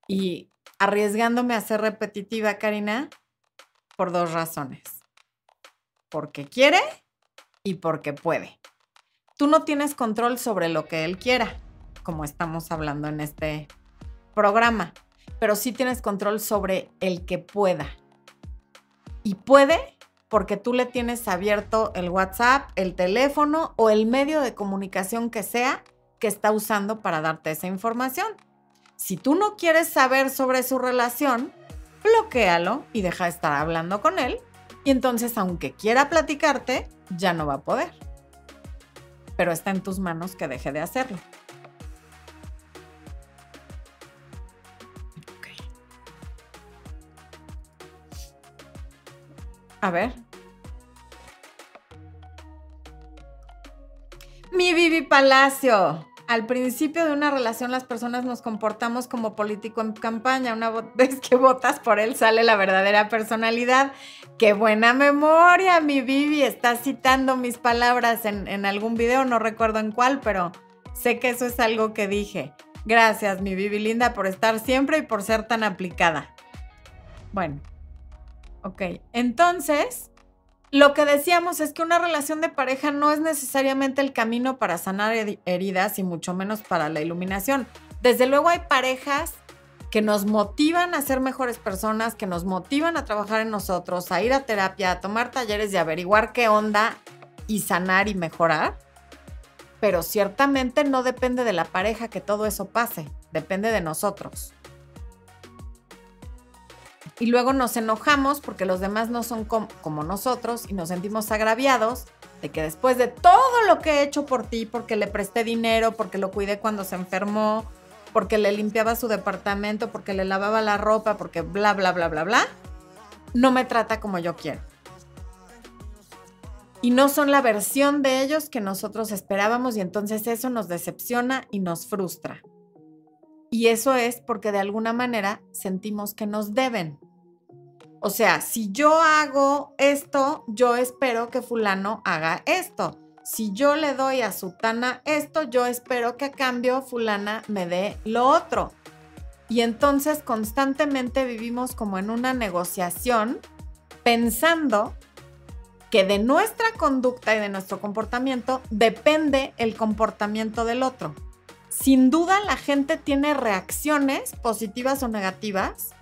Y arriesgándome a ser repetitiva, Karina, por dos razones. Porque quiere y porque puede tú no tienes control sobre lo que él quiera, como estamos hablando en este programa, pero sí tienes control sobre el que pueda. Y puede porque tú le tienes abierto el WhatsApp, el teléfono o el medio de comunicación que sea que está usando para darte esa información. Si tú no quieres saber sobre su relación, bloquealo y deja de estar hablando con él. Y entonces, aunque quiera platicarte, ya no va a poder pero está en tus manos que deje de hacerlo. A ver. Mi Vivi Palacio. Al principio de una relación las personas nos comportamos como político en campaña. Una *laughs* vez que votas por él sale la verdadera personalidad. Qué buena memoria, mi Vivi. Está citando mis palabras en, en algún video, no recuerdo en cuál, pero sé que eso es algo que dije. Gracias, mi Vivi linda, por estar siempre y por ser tan aplicada. Bueno, ok. Entonces, lo que decíamos es que una relación de pareja no es necesariamente el camino para sanar heridas y mucho menos para la iluminación. Desde luego hay parejas que nos motivan a ser mejores personas, que nos motivan a trabajar en nosotros, a ir a terapia, a tomar talleres y averiguar qué onda y sanar y mejorar. Pero ciertamente no depende de la pareja que todo eso pase, depende de nosotros y luego nos enojamos porque los demás no son como nosotros y nos sentimos agraviados de que después de todo lo que he hecho por ti, porque le presté dinero, porque lo cuidé cuando se enfermó, porque le limpiaba su departamento, porque le lavaba la ropa, porque bla, bla, bla, bla, bla, no me trata como yo quiero. Y no son la versión de ellos que nosotros esperábamos y entonces eso nos decepciona y nos frustra. Y eso es porque de alguna manera sentimos que nos deben. O sea, si yo hago esto, yo espero que fulano haga esto. Si yo le doy a Sutana esto, yo espero que a cambio fulana me dé lo otro. Y entonces constantemente vivimos como en una negociación pensando que de nuestra conducta y de nuestro comportamiento depende el comportamiento del otro. Sin duda la gente tiene reacciones positivas o negativas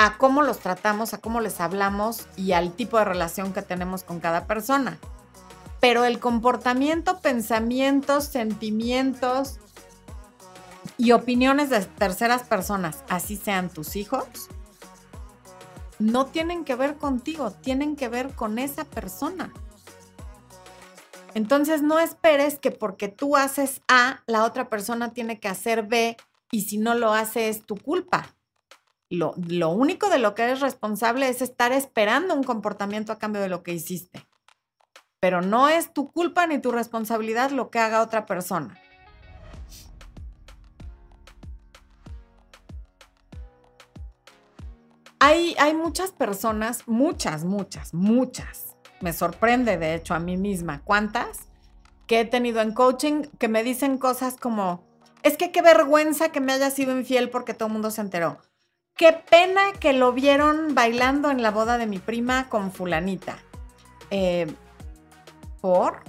a cómo los tratamos, a cómo les hablamos y al tipo de relación que tenemos con cada persona. Pero el comportamiento, pensamientos, sentimientos y opiniones de terceras personas, así sean tus hijos, no tienen que ver contigo, tienen que ver con esa persona. Entonces no esperes que porque tú haces A, la otra persona tiene que hacer B y si no lo hace es tu culpa. Lo, único de lo que eres responsable es estar esperando un comportamiento a cambio de lo que hiciste. pero no es tu culpa ni tu responsabilidad lo que haga otra persona. Hay, hay muchas personas, muchas, muchas, muchas. Me sorprende, de hecho, a mí misma, cuántas que he tenido en coaching que me dicen cosas como, es que qué vergüenza que me haya sido infiel porque todo el mundo se enteró. Qué pena que lo vieron bailando en la boda de mi prima con fulanita. Eh, ¿Por?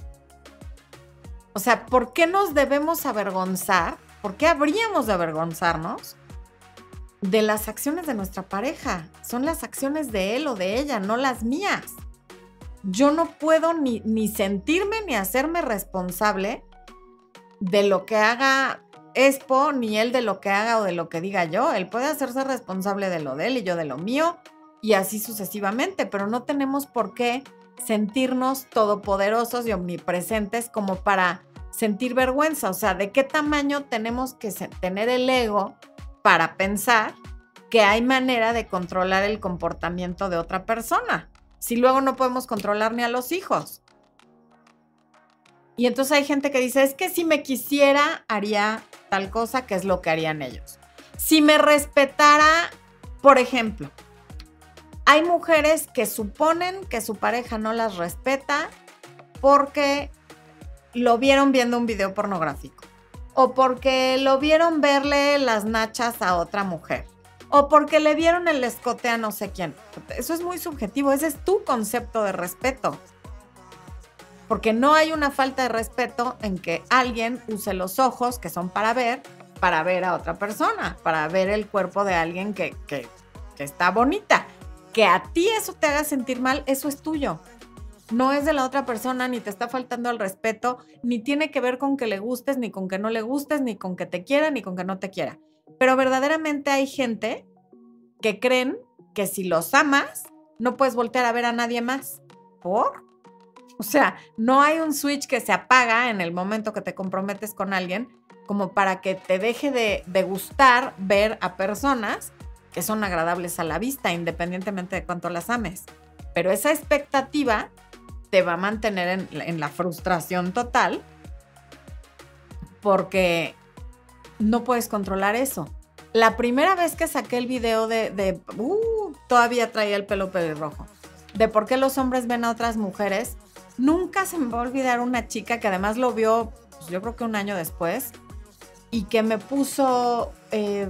O sea, ¿por qué nos debemos avergonzar? ¿Por qué habríamos de avergonzarnos de las acciones de nuestra pareja? Son las acciones de él o de ella, no las mías. Yo no puedo ni, ni sentirme ni hacerme responsable de lo que haga Expo, ni él de lo que haga o de lo que diga yo. Él puede hacerse responsable de lo de él y yo de lo mío y así sucesivamente, pero no tenemos por qué sentirnos todopoderosos y omnipresentes como para sentir vergüenza. O sea, ¿de qué tamaño tenemos que tener el ego para pensar que hay manera de controlar el comportamiento de otra persona? Si luego no podemos controlar ni a los hijos. Y entonces hay gente que dice, es que si me quisiera, haría tal cosa que es lo que harían ellos. Si me respetara, por ejemplo, hay mujeres que suponen que su pareja no las respeta porque lo vieron viendo un video pornográfico o porque lo vieron verle las nachas a otra mujer o porque le vieron el escote a no sé quién. Eso es muy subjetivo, ese es tu concepto de respeto. Porque no hay una falta de respeto en que alguien use los ojos que son para ver, para ver a otra persona, para ver el cuerpo de alguien que, que, está bonita que a ti eso te haga sentir mal, eso es tuyo. No es de la otra persona, ni te está faltando el respeto, ni tiene que ver con que le gustes, ni con que no le gustes, ni con que te quiera, ni con que no te quiera. Pero verdaderamente hay gente que creen que si los amas, no puedes voltear a ver a nadie más. ¿Por? O sea, no hay un switch que se apaga en el momento que te comprometes con alguien como para que te deje de, gustar ver a personas que son agradables a la vista, independientemente de cuánto las ames. Pero esa expectativa te va a mantener en, la frustración total porque no puedes controlar eso. La primera vez que saqué el video de, uh, todavía traía el pelo pelirrojo, de por qué los hombres ven a otras mujeres, nunca se me va a olvidar una chica que además lo vio, pues, yo creo que un año después, y que me puso, eh,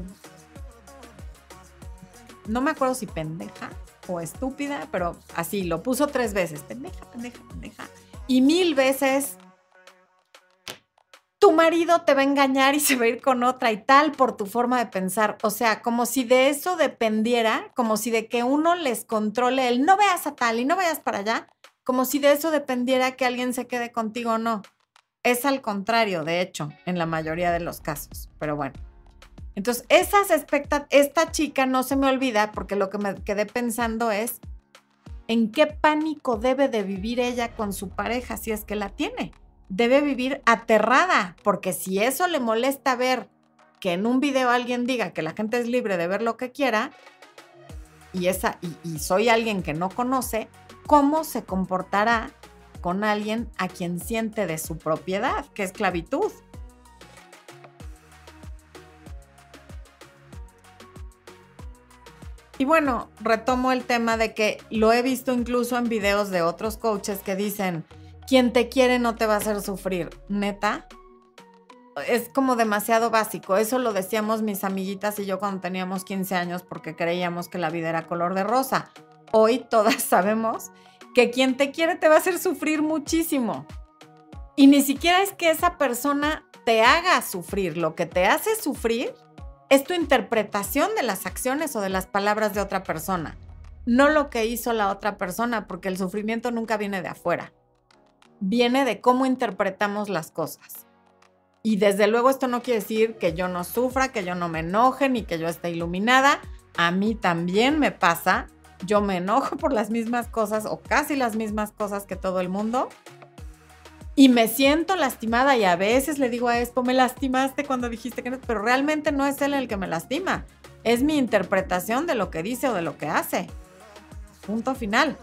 no me acuerdo si pendeja o estúpida, pero así lo puso tres veces, pendeja, pendeja, pendeja. Y mil veces tu marido te va a engañar y se va a ir con otra y tal por tu forma de pensar. O sea, como si de eso dependiera, como si de que uno les controle el no veas a tal y no vayas para allá, como si de eso dependiera que alguien se quede contigo o no. Es al contrario, de hecho, en la mayoría de los casos. Pero bueno. Entonces, esas expectativas, esta chica no se me olvida porque lo que me quedé pensando es en qué pánico debe de vivir ella con su pareja si es que la tiene. Debe vivir aterrada, porque si eso le molesta ver que en un video alguien diga que la gente es libre de ver lo que quiera, y, esa, y, y soy alguien que no conoce, ¿cómo se comportará con alguien a quien siente de su propiedad, que es esclavitud? Y bueno, retomo el tema de que lo he visto incluso en videos de otros coaches que dicen, quien te quiere no te va a hacer sufrir. Neta, es como demasiado básico. Eso lo decíamos mis amiguitas y yo cuando teníamos 15 años porque creíamos que la vida era color de rosa. Hoy todas *laughs* sabemos que quien te quiere te va a hacer sufrir muchísimo. Y ni siquiera es que esa persona te haga sufrir. Lo que te hace sufrir es tu interpretación de las acciones o de las palabras de otra persona, no lo que hizo la otra persona, porque el sufrimiento nunca viene de afuera, viene de cómo interpretamos las cosas. Y desde luego esto no quiere decir que yo no sufra, que yo no me enoje, ni que yo esté iluminada. A mí también me pasa. Yo me enojo por las mismas cosas o casi las mismas cosas que todo el mundo y me siento lastimada y a veces le digo a Expo, me lastimaste cuando dijiste que no, pero realmente no es él el que me lastima, es mi interpretación de lo que dice o de lo que hace. Punto final.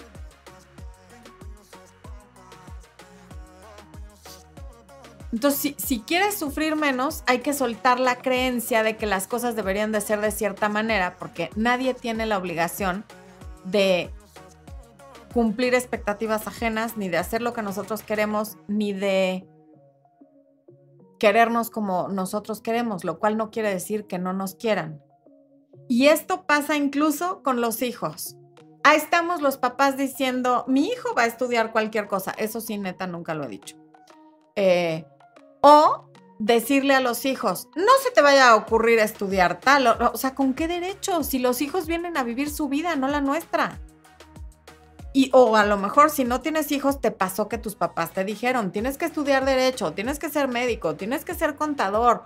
Entonces, si, si, quieres sufrir menos, hay que soltar la creencia de que las cosas deberían de ser de cierta manera, porque nadie tiene la obligación de cumplir expectativas ajenas, ni de hacer lo que nosotros queremos, ni de querernos como nosotros queremos, lo cual no quiere decir que no nos quieran. Y esto pasa incluso con los hijos. Ahí estamos los papás diciendo, mi hijo va a estudiar cualquier cosa. Eso sí, neta, nunca lo he dicho. Eh, o decirle a los hijos, no se te vaya a ocurrir estudiar tal. O, sea, ¿con qué derecho? Si los hijos vienen a vivir su vida, no la nuestra. Y o a lo mejor si no tienes hijos, te pasó que tus papás te dijeron, tienes que estudiar derecho, tienes que ser médico, tienes que ser contador,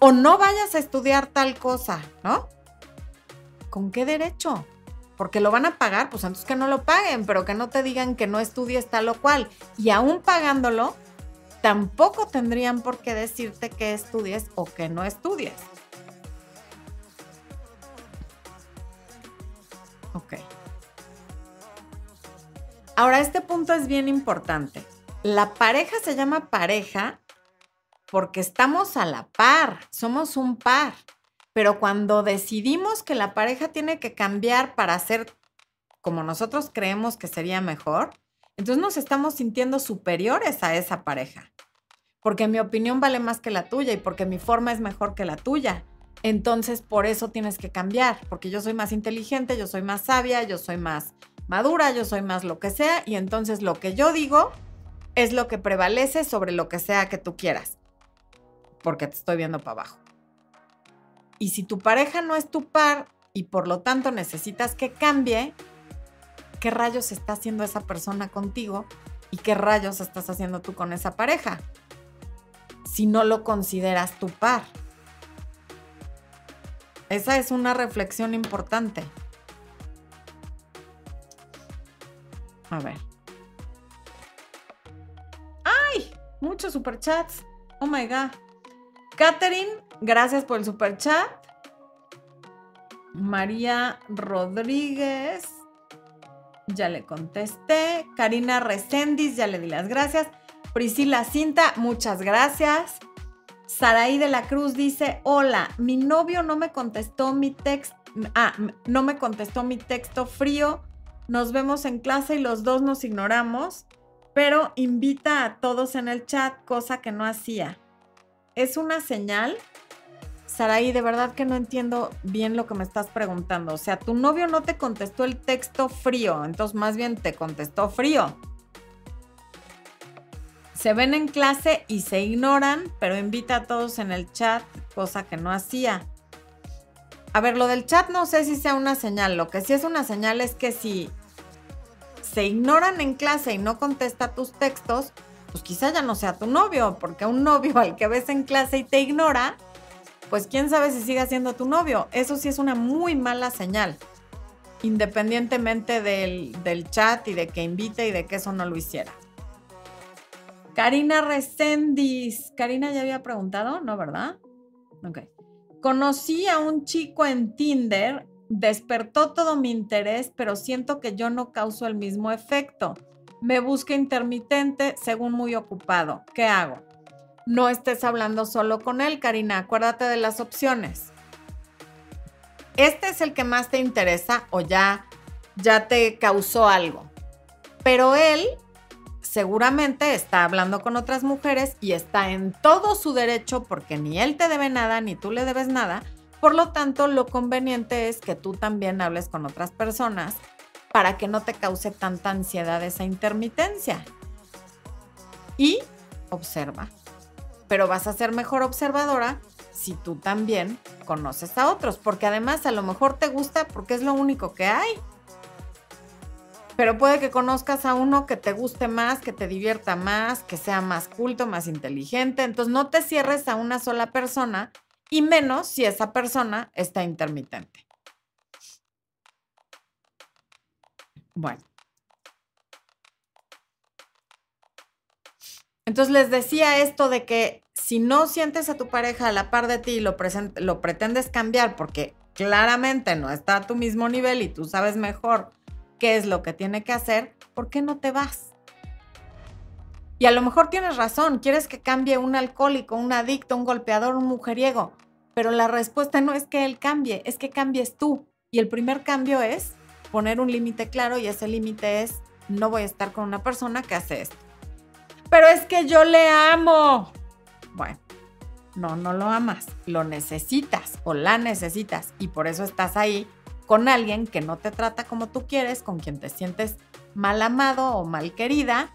o no vayas a estudiar tal cosa, ¿no? ¿Con qué derecho? Porque lo van a pagar, pues antes que no lo paguen, pero que no te digan que no estudies tal o cual. Y aún pagándolo, tampoco tendrían por qué decirte que estudies o que no estudies. Ok. Ahora, este punto es bien importante. La pareja se llama pareja porque estamos a la par, somos un par. Pero cuando decidimos que la pareja tiene que cambiar para ser como nosotros creemos que sería mejor, entonces nos estamos sintiendo superiores a esa pareja. Porque mi opinión vale más que la tuya y porque mi forma es mejor que la tuya. Entonces, por eso tienes que cambiar, porque yo soy más inteligente, yo soy más sabia, yo soy más madura, yo soy más lo que sea, y entonces lo que yo digo es lo que prevalece sobre lo que sea que tú quieras, porque te estoy viendo para abajo. Y si tu pareja no es tu par y por lo tanto necesitas que cambie, ¿qué rayos está haciendo esa persona contigo y qué rayos estás haciendo tú con esa pareja? Si no lo consideras tu par. Esa es una reflexión importante. A ver. ¡Ay! Muchos superchats. Oh my God. Catherine, gracias por el superchat. María Rodríguez, ya le contesté. Karina Recendis, ya le di las gracias. Priscila Cinta, muchas gracias. Saraí de la Cruz dice, hola, mi novio no me contestó mi texto, ah, no me contestó mi texto frío nos vemos en clase y los dos nos ignoramos, pero invita a todos en el chat, cosa que no hacía. ¿Es una señal? Saraí, de verdad que no entiendo bien lo que me estás preguntando. O sea, tu novio no te contestó el texto frío, entonces más bien te contestó frío. Se ven en clase y se ignoran, pero invita a todos en el chat, cosa que no hacía. A ver, lo del chat no sé si sea una señal. Lo que sí es una señal es que si se ignoran en clase y no contesta tus textos, pues quizá ya no sea tu novio, porque un novio al que ves en clase y te ignora, pues quién sabe si sigue siendo tu novio. Eso sí es una muy mala señal, independientemente del, del chat y de que invite y de que eso no lo hiciera. Karina Recendis. Karina ya había preguntado, ¿no, verdad? Ok. Conocí a un chico en Tinder, despertó todo mi interés, pero siento que yo no causo el mismo efecto. Me busca intermitente según muy ocupado. ¿Qué hago? No estés hablando solo con él, Karina. Acuérdate de las opciones. Este es el que más te interesa o ya, ya te causó algo. Pero él seguramente está hablando con otras mujeres y está en todo su derecho porque ni él te debe nada ni tú le debes nada. Por lo tanto, lo conveniente es que tú también hables con otras personas para que no te cause tanta ansiedad esa intermitencia. Y observa. Pero vas a ser mejor observadora si tú también conoces a otros, porque además a lo mejor te gusta porque es lo único que hay pero puede que conozcas a uno que te guste más, que te divierta más, que sea más culto, más inteligente. Entonces no te cierres a una sola persona y menos si esa persona está intermitente. Bueno. Entonces les decía esto de que si no sientes a tu pareja a la par de ti y lo, lo pretendes cambiar porque claramente no está a tu mismo nivel y tú sabes mejor qué es lo que tiene que hacer, ¿por qué no te vas? Y a lo mejor tienes razón, quieres que cambie un alcohólico, un adicto, un golpeador, un mujeriego, pero la respuesta no es que él cambie, es que cambies tú. Y el primer cambio es poner un límite claro y ese límite es no voy a estar con una persona que hace esto. Pero es que yo le amo. Bueno, no, no lo amas, lo necesitas o la necesitas y por eso estás ahí con alguien que no te trata como tú quieres, con quien te sientes mal amado o mal querida,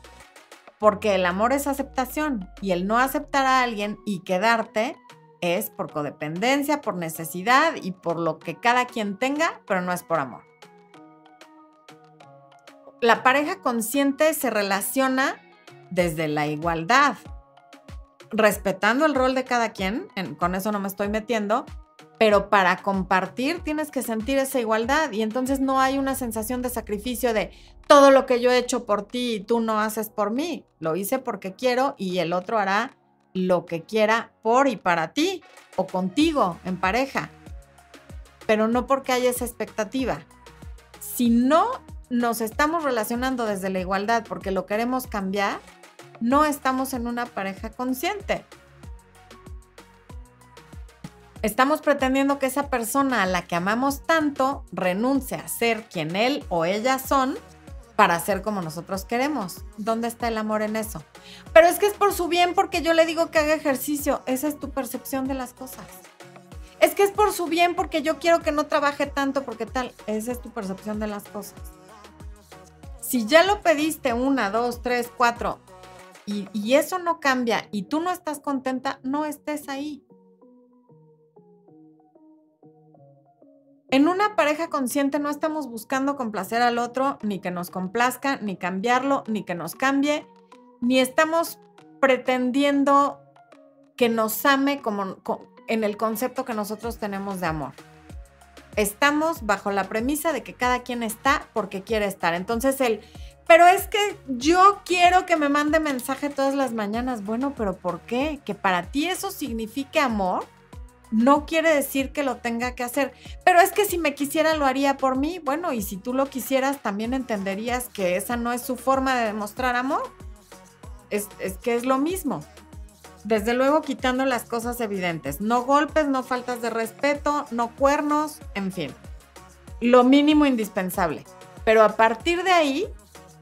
porque el amor es aceptación y el no aceptar a alguien y quedarte es por codependencia, por necesidad y por lo que cada quien tenga, pero no es por amor. La pareja consciente se relaciona desde la igualdad, respetando el rol de cada quien, con eso no me estoy metiendo, pero para compartir tienes que sentir esa igualdad y entonces no hay una sensación de sacrificio de todo lo que yo he hecho por ti y tú no haces por mí. Lo hice porque quiero y el otro hará lo que quiera por y para ti o contigo en pareja, pero no porque haya esa expectativa. Si no nos estamos relacionando desde la igualdad porque lo queremos cambiar, no estamos en una pareja consciente. Estamos pretendiendo que esa persona a la que amamos tanto renuncie a ser quien él o ella son para ser como nosotros queremos. ¿Dónde está el amor en eso? Pero es que es por su bien porque yo le digo que haga ejercicio. Esa es tu percepción de las cosas. Es que es por su bien porque yo quiero que no trabaje tanto porque tal. Esa es tu percepción de las cosas. Si ya lo pediste una, dos, tres, cuatro y, eso no cambia y tú no estás contenta, no estés ahí. En una pareja consciente no estamos buscando complacer al otro, ni que nos complazca, ni cambiarlo, ni que nos cambie, ni estamos pretendiendo que nos ame como, en el concepto que nosotros tenemos de amor. Estamos bajo la premisa de que cada quien está porque quiere estar. Entonces el pero es que yo quiero que me mande mensaje todas las mañanas. Bueno, pero ¿por qué? Que para ti eso signifique amor. No quiere decir que lo tenga que hacer. Pero es que si me quisiera lo haría por mí. Bueno, y si tú lo quisieras, también entenderías que esa no es su forma de demostrar amor. Es, es que es lo mismo. Desde luego quitando las cosas evidentes. No golpes, no faltas de respeto, no cuernos, en fin. Lo mínimo indispensable. Pero a partir de ahí,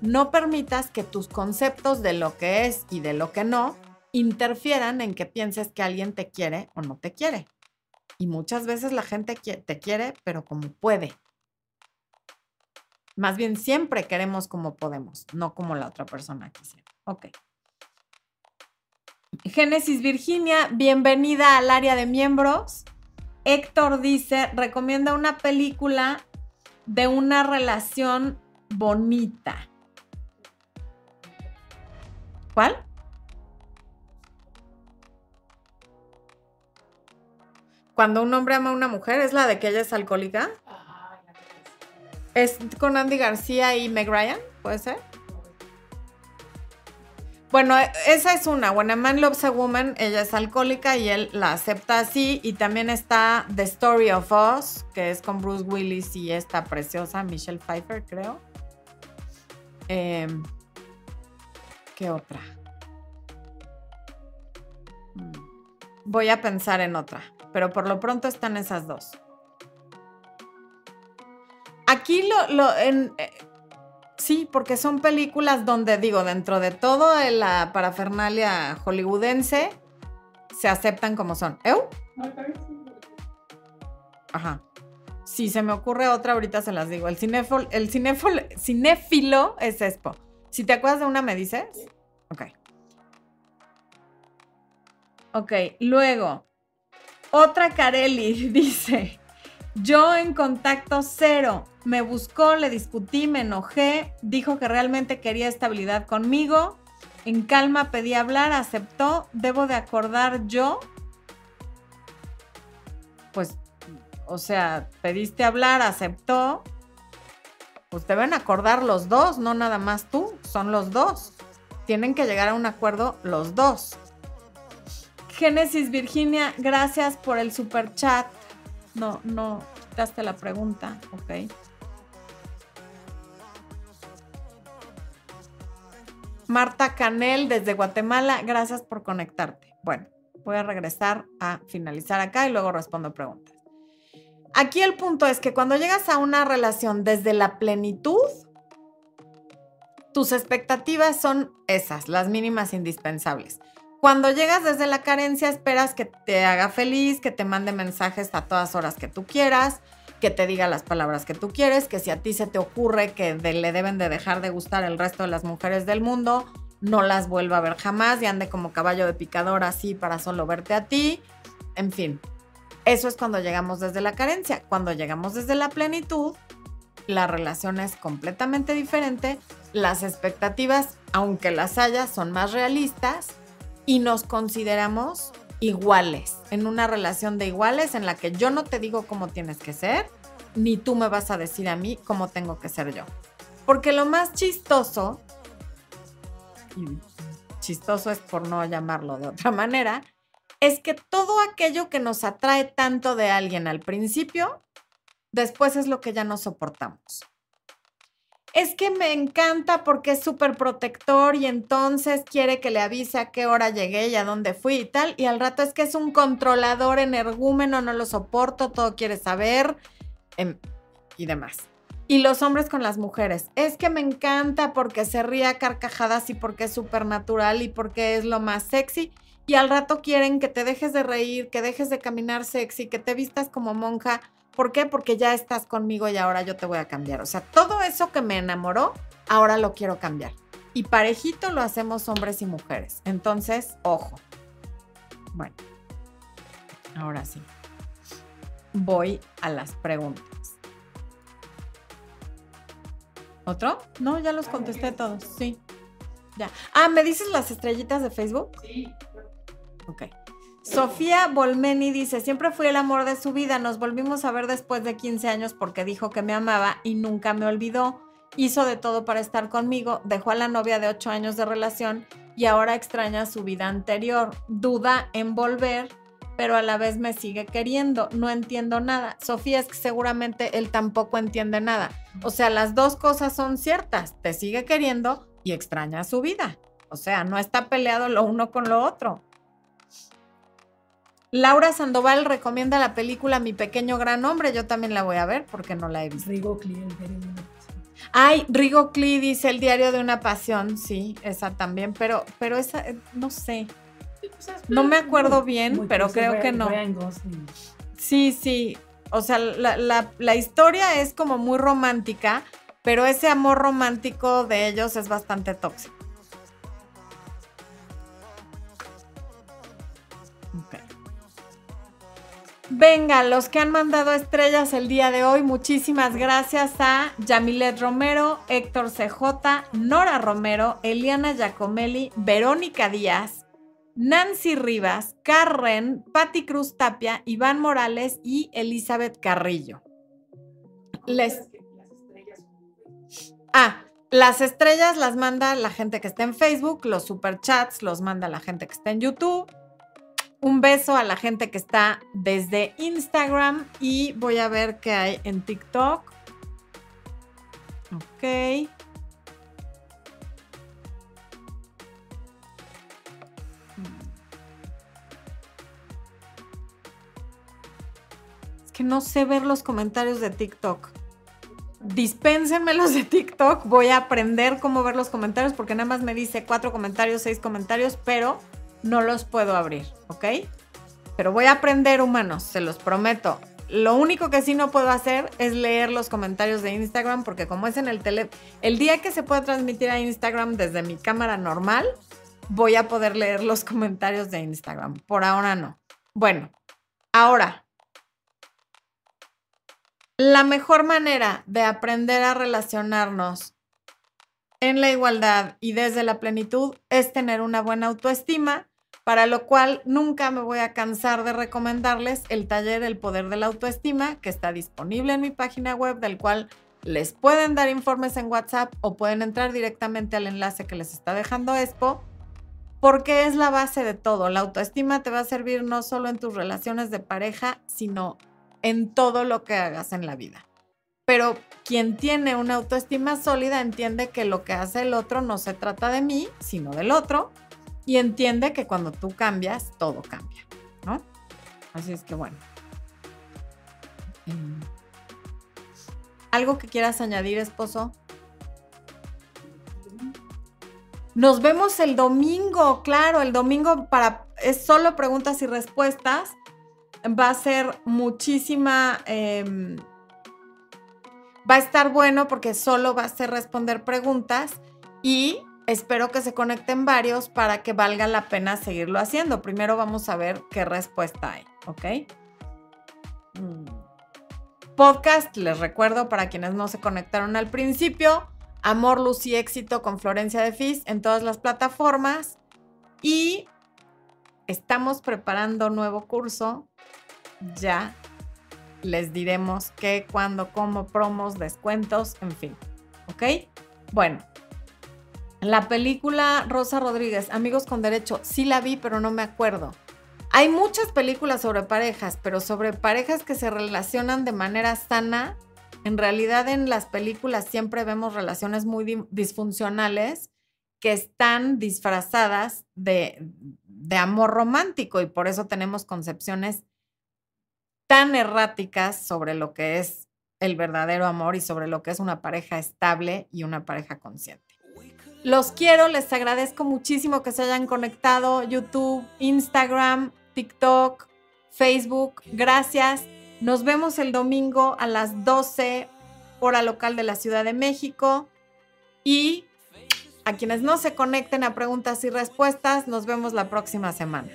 no permitas que tus conceptos de lo que es y de lo que no interfieran en que pienses que alguien te quiere o no te quiere. Y muchas veces la gente te quiere, pero como puede. Más bien siempre queremos como podemos, no como la otra persona quisiera. Ok. Génesis Virginia, bienvenida al área de miembros. Héctor dice, recomienda una película de una relación bonita. ¿Cuál? Cuando un hombre ama a una mujer, ¿es la de que ella es alcohólica? ¿Es con Andy García y Meg Ryan? ¿Puede ser? Bueno, esa es una. When a Man Loves a Woman, ella es alcohólica y él la acepta así. Y también está The Story of Us, que es con Bruce Willis y esta preciosa Michelle Pfeiffer, creo. Eh, ¿Qué otra? Mm, voy a pensar en otra, pero por lo pronto están esas dos. Aquí lo, en, eh, sí, porque son películas donde digo, dentro de todo la parafernalia hollywoodense, se aceptan como son. ¿Eu? Ajá. Si se me ocurre otra, ahorita se las digo. El cinéfilo, el cinéfilo es Expo. Si te acuerdas de una, ¿me dices? Ok. Ok, luego, otra Carelli *laughs* dice, yo en contacto cero, me buscó, le discutí, me enojé, dijo que realmente quería estabilidad conmigo, en calma pedí hablar, aceptó, debo de acordar yo. Pues, o sea, pediste hablar, aceptó, pues deben acordar los dos, no nada más tú, son los dos. Tienen que llegar a un acuerdo los dos. Génesis Virginia, gracias por el super chat. No, no, quitaste la pregunta, ok. Marta Canel desde Guatemala, gracias por conectarte. Bueno, voy a regresar a finalizar acá y luego respondo preguntas. Aquí el punto es que cuando llegas a una relación desde la plenitud, tus expectativas son esas, las mínimas indispensables. Cuando llegas desde la carencia, esperas que te haga feliz, que te mande mensajes a todas horas que tú quieras, que te diga las palabras que tú quieres, que si a ti se te ocurre que le deben de dejar de gustar el resto de las mujeres del mundo, no las vuelva a ver jamás y ande como caballo de picador así para solo verte a ti. En fin, eso es cuando llegamos desde la carencia. Cuando llegamos desde la plenitud, la relación es completamente diferente, las expectativas, aunque las haya, son más realistas y nos consideramos iguales, en una relación de iguales en la que yo no te digo cómo tienes que ser, ni tú me vas a decir a mí cómo tengo que ser yo. Porque lo más chistoso, y chistoso es por no llamarlo de otra manera, es que todo aquello que nos atrae tanto de alguien al principio, después es lo que ya no soportamos. Es que me encanta porque es súper protector y entonces quiere que le avise a qué hora llegué y a dónde fui y tal. Y al rato es que es un controlador energúmeno, no lo soporto, todo quiere saber em, y demás. Y los hombres con las mujeres. Es que me encanta porque se ríe a carcajadas y porque es súper natural y porque es lo más sexy y al rato quieren que te dejes de reír, que dejes de caminar sexy, que te vistas como monja. ¿Por qué? Porque ya estás conmigo y ahora yo te voy a cambiar. O sea, todo eso que me enamoró, ahora lo quiero cambiar. Y parejito lo hacemos hombres y mujeres. Entonces, ojo. Bueno, ahora sí. Voy a las preguntas. ¿Otro? No, ya los contesté todos. Sí. Ya. Ah, ¿me dices las estrellitas de Facebook? Sí. Ok. Sofía Bolmeni dice, siempre fui el amor de su vida, nos volvimos a ver después de 15 años porque dijo que me amaba y nunca me olvidó. Hizo de todo para estar conmigo, dejó a la novia de 8 años de relación y ahora extraña su vida anterior. Duda en volver, pero a la vez me sigue queriendo. No entiendo nada. Sofía es que seguramente él tampoco entiende nada. O sea, las dos cosas son ciertas. Te sigue queriendo y extraña su vida. O sea, no está peleado lo uno con lo otro. Laura Sandoval recomienda la película Mi pequeño gran hombre. Yo también la voy a ver porque no la he visto. Rigo el diario de una pasión. Ay, Rigo dice El diario de una pasión. Sí, esa también, pero, pero esa, eh, no sé. Pues, es No me acuerdo bien, muy pero creo que no. Sí, sí. O sea, la, la- la historia es como muy romántica, pero ese amor romántico de ellos es bastante tóxico. Venga, los que han mandado estrellas el día de hoy, muchísimas gracias a Yamilet Romero, Héctor CJ, Nora Romero, Eliana Giacomelli, Verónica Díaz, Nancy Rivas, Carren, Patti Cruz Tapia, Iván Morales y Elizabeth Carrillo. Les- Ah, las estrellas las manda la gente que está en Facebook, los superchats los manda la gente que está en YouTube. Un beso a la gente que está desde Instagram y voy a ver qué hay en TikTok. Ok. Es que no sé ver los comentarios de TikTok dispénsenmelos de TikTok. Voy a aprender cómo ver los comentarios porque nada más me dice cuatro comentarios, seis comentarios, pero no los puedo abrir, ¿ok? Pero voy a aprender humanos, se los prometo. Lo único que sí no puedo hacer es leer los comentarios de Instagram porque como es en el tele, el día que se puede transmitir a Instagram desde mi cámara normal, voy a poder leer los comentarios de Instagram. Por ahora no. Bueno, ahora, la mejor manera de aprender a relacionarnos en la igualdad y desde la plenitud es tener una buena autoestima, para lo cual nunca me voy a cansar de recomendarles el taller El Poder de la Autoestima, que está disponible en mi página web, del cual les pueden dar informes en WhatsApp o pueden entrar directamente al enlace que les está dejando Expo, porque es la base de todo. La autoestima te va a servir no solo en tus relaciones de pareja, sino en todo lo que hagas en la vida. Pero quien tiene una autoestima sólida entiende que lo que hace el otro no se trata de mí, sino del otro, y entiende que cuando tú cambias, todo cambia, ¿no? Así es que bueno. ¿Algo que quieras añadir, esposo? Nos vemos el domingo, claro, el domingo para es solo preguntas y respuestas. Va a ser muchísima em, Va a estar bueno porque solo va a ser responder preguntas y espero que se conecten varios para que valga la pena seguirlo haciendo. Primero vamos a ver qué respuesta hay, ¿ok? Mm. Podcast, les recuerdo para quienes no se conectaron al principio, Amor, Luz y Éxito con Florencia de Fis en todas las plataformas y estamos preparando nuevo curso ya les diremos qué, cuándo, cómo, promos, descuentos, en fin. ¿Ok? Bueno, la película Rosa Rodríguez, Amigos con Derecho, sí la vi, pero no me acuerdo. Hay muchas películas sobre parejas, pero sobre parejas que se relacionan de manera sana. En realidad en las películas siempre vemos relaciones muy disfuncionales que están disfrazadas de, amor romántico y por eso tenemos concepciones tan erráticas sobre lo que es el verdadero amor y sobre lo que es una pareja estable y una pareja consciente. Los quiero, les agradezco muchísimo que se hayan conectado, YouTube, Instagram, TikTok, Facebook. Gracias. Nos vemos el domingo a las 12 hora local de la Ciudad de México. Y a quienes no se conecten a preguntas y respuestas, nos vemos la próxima semana.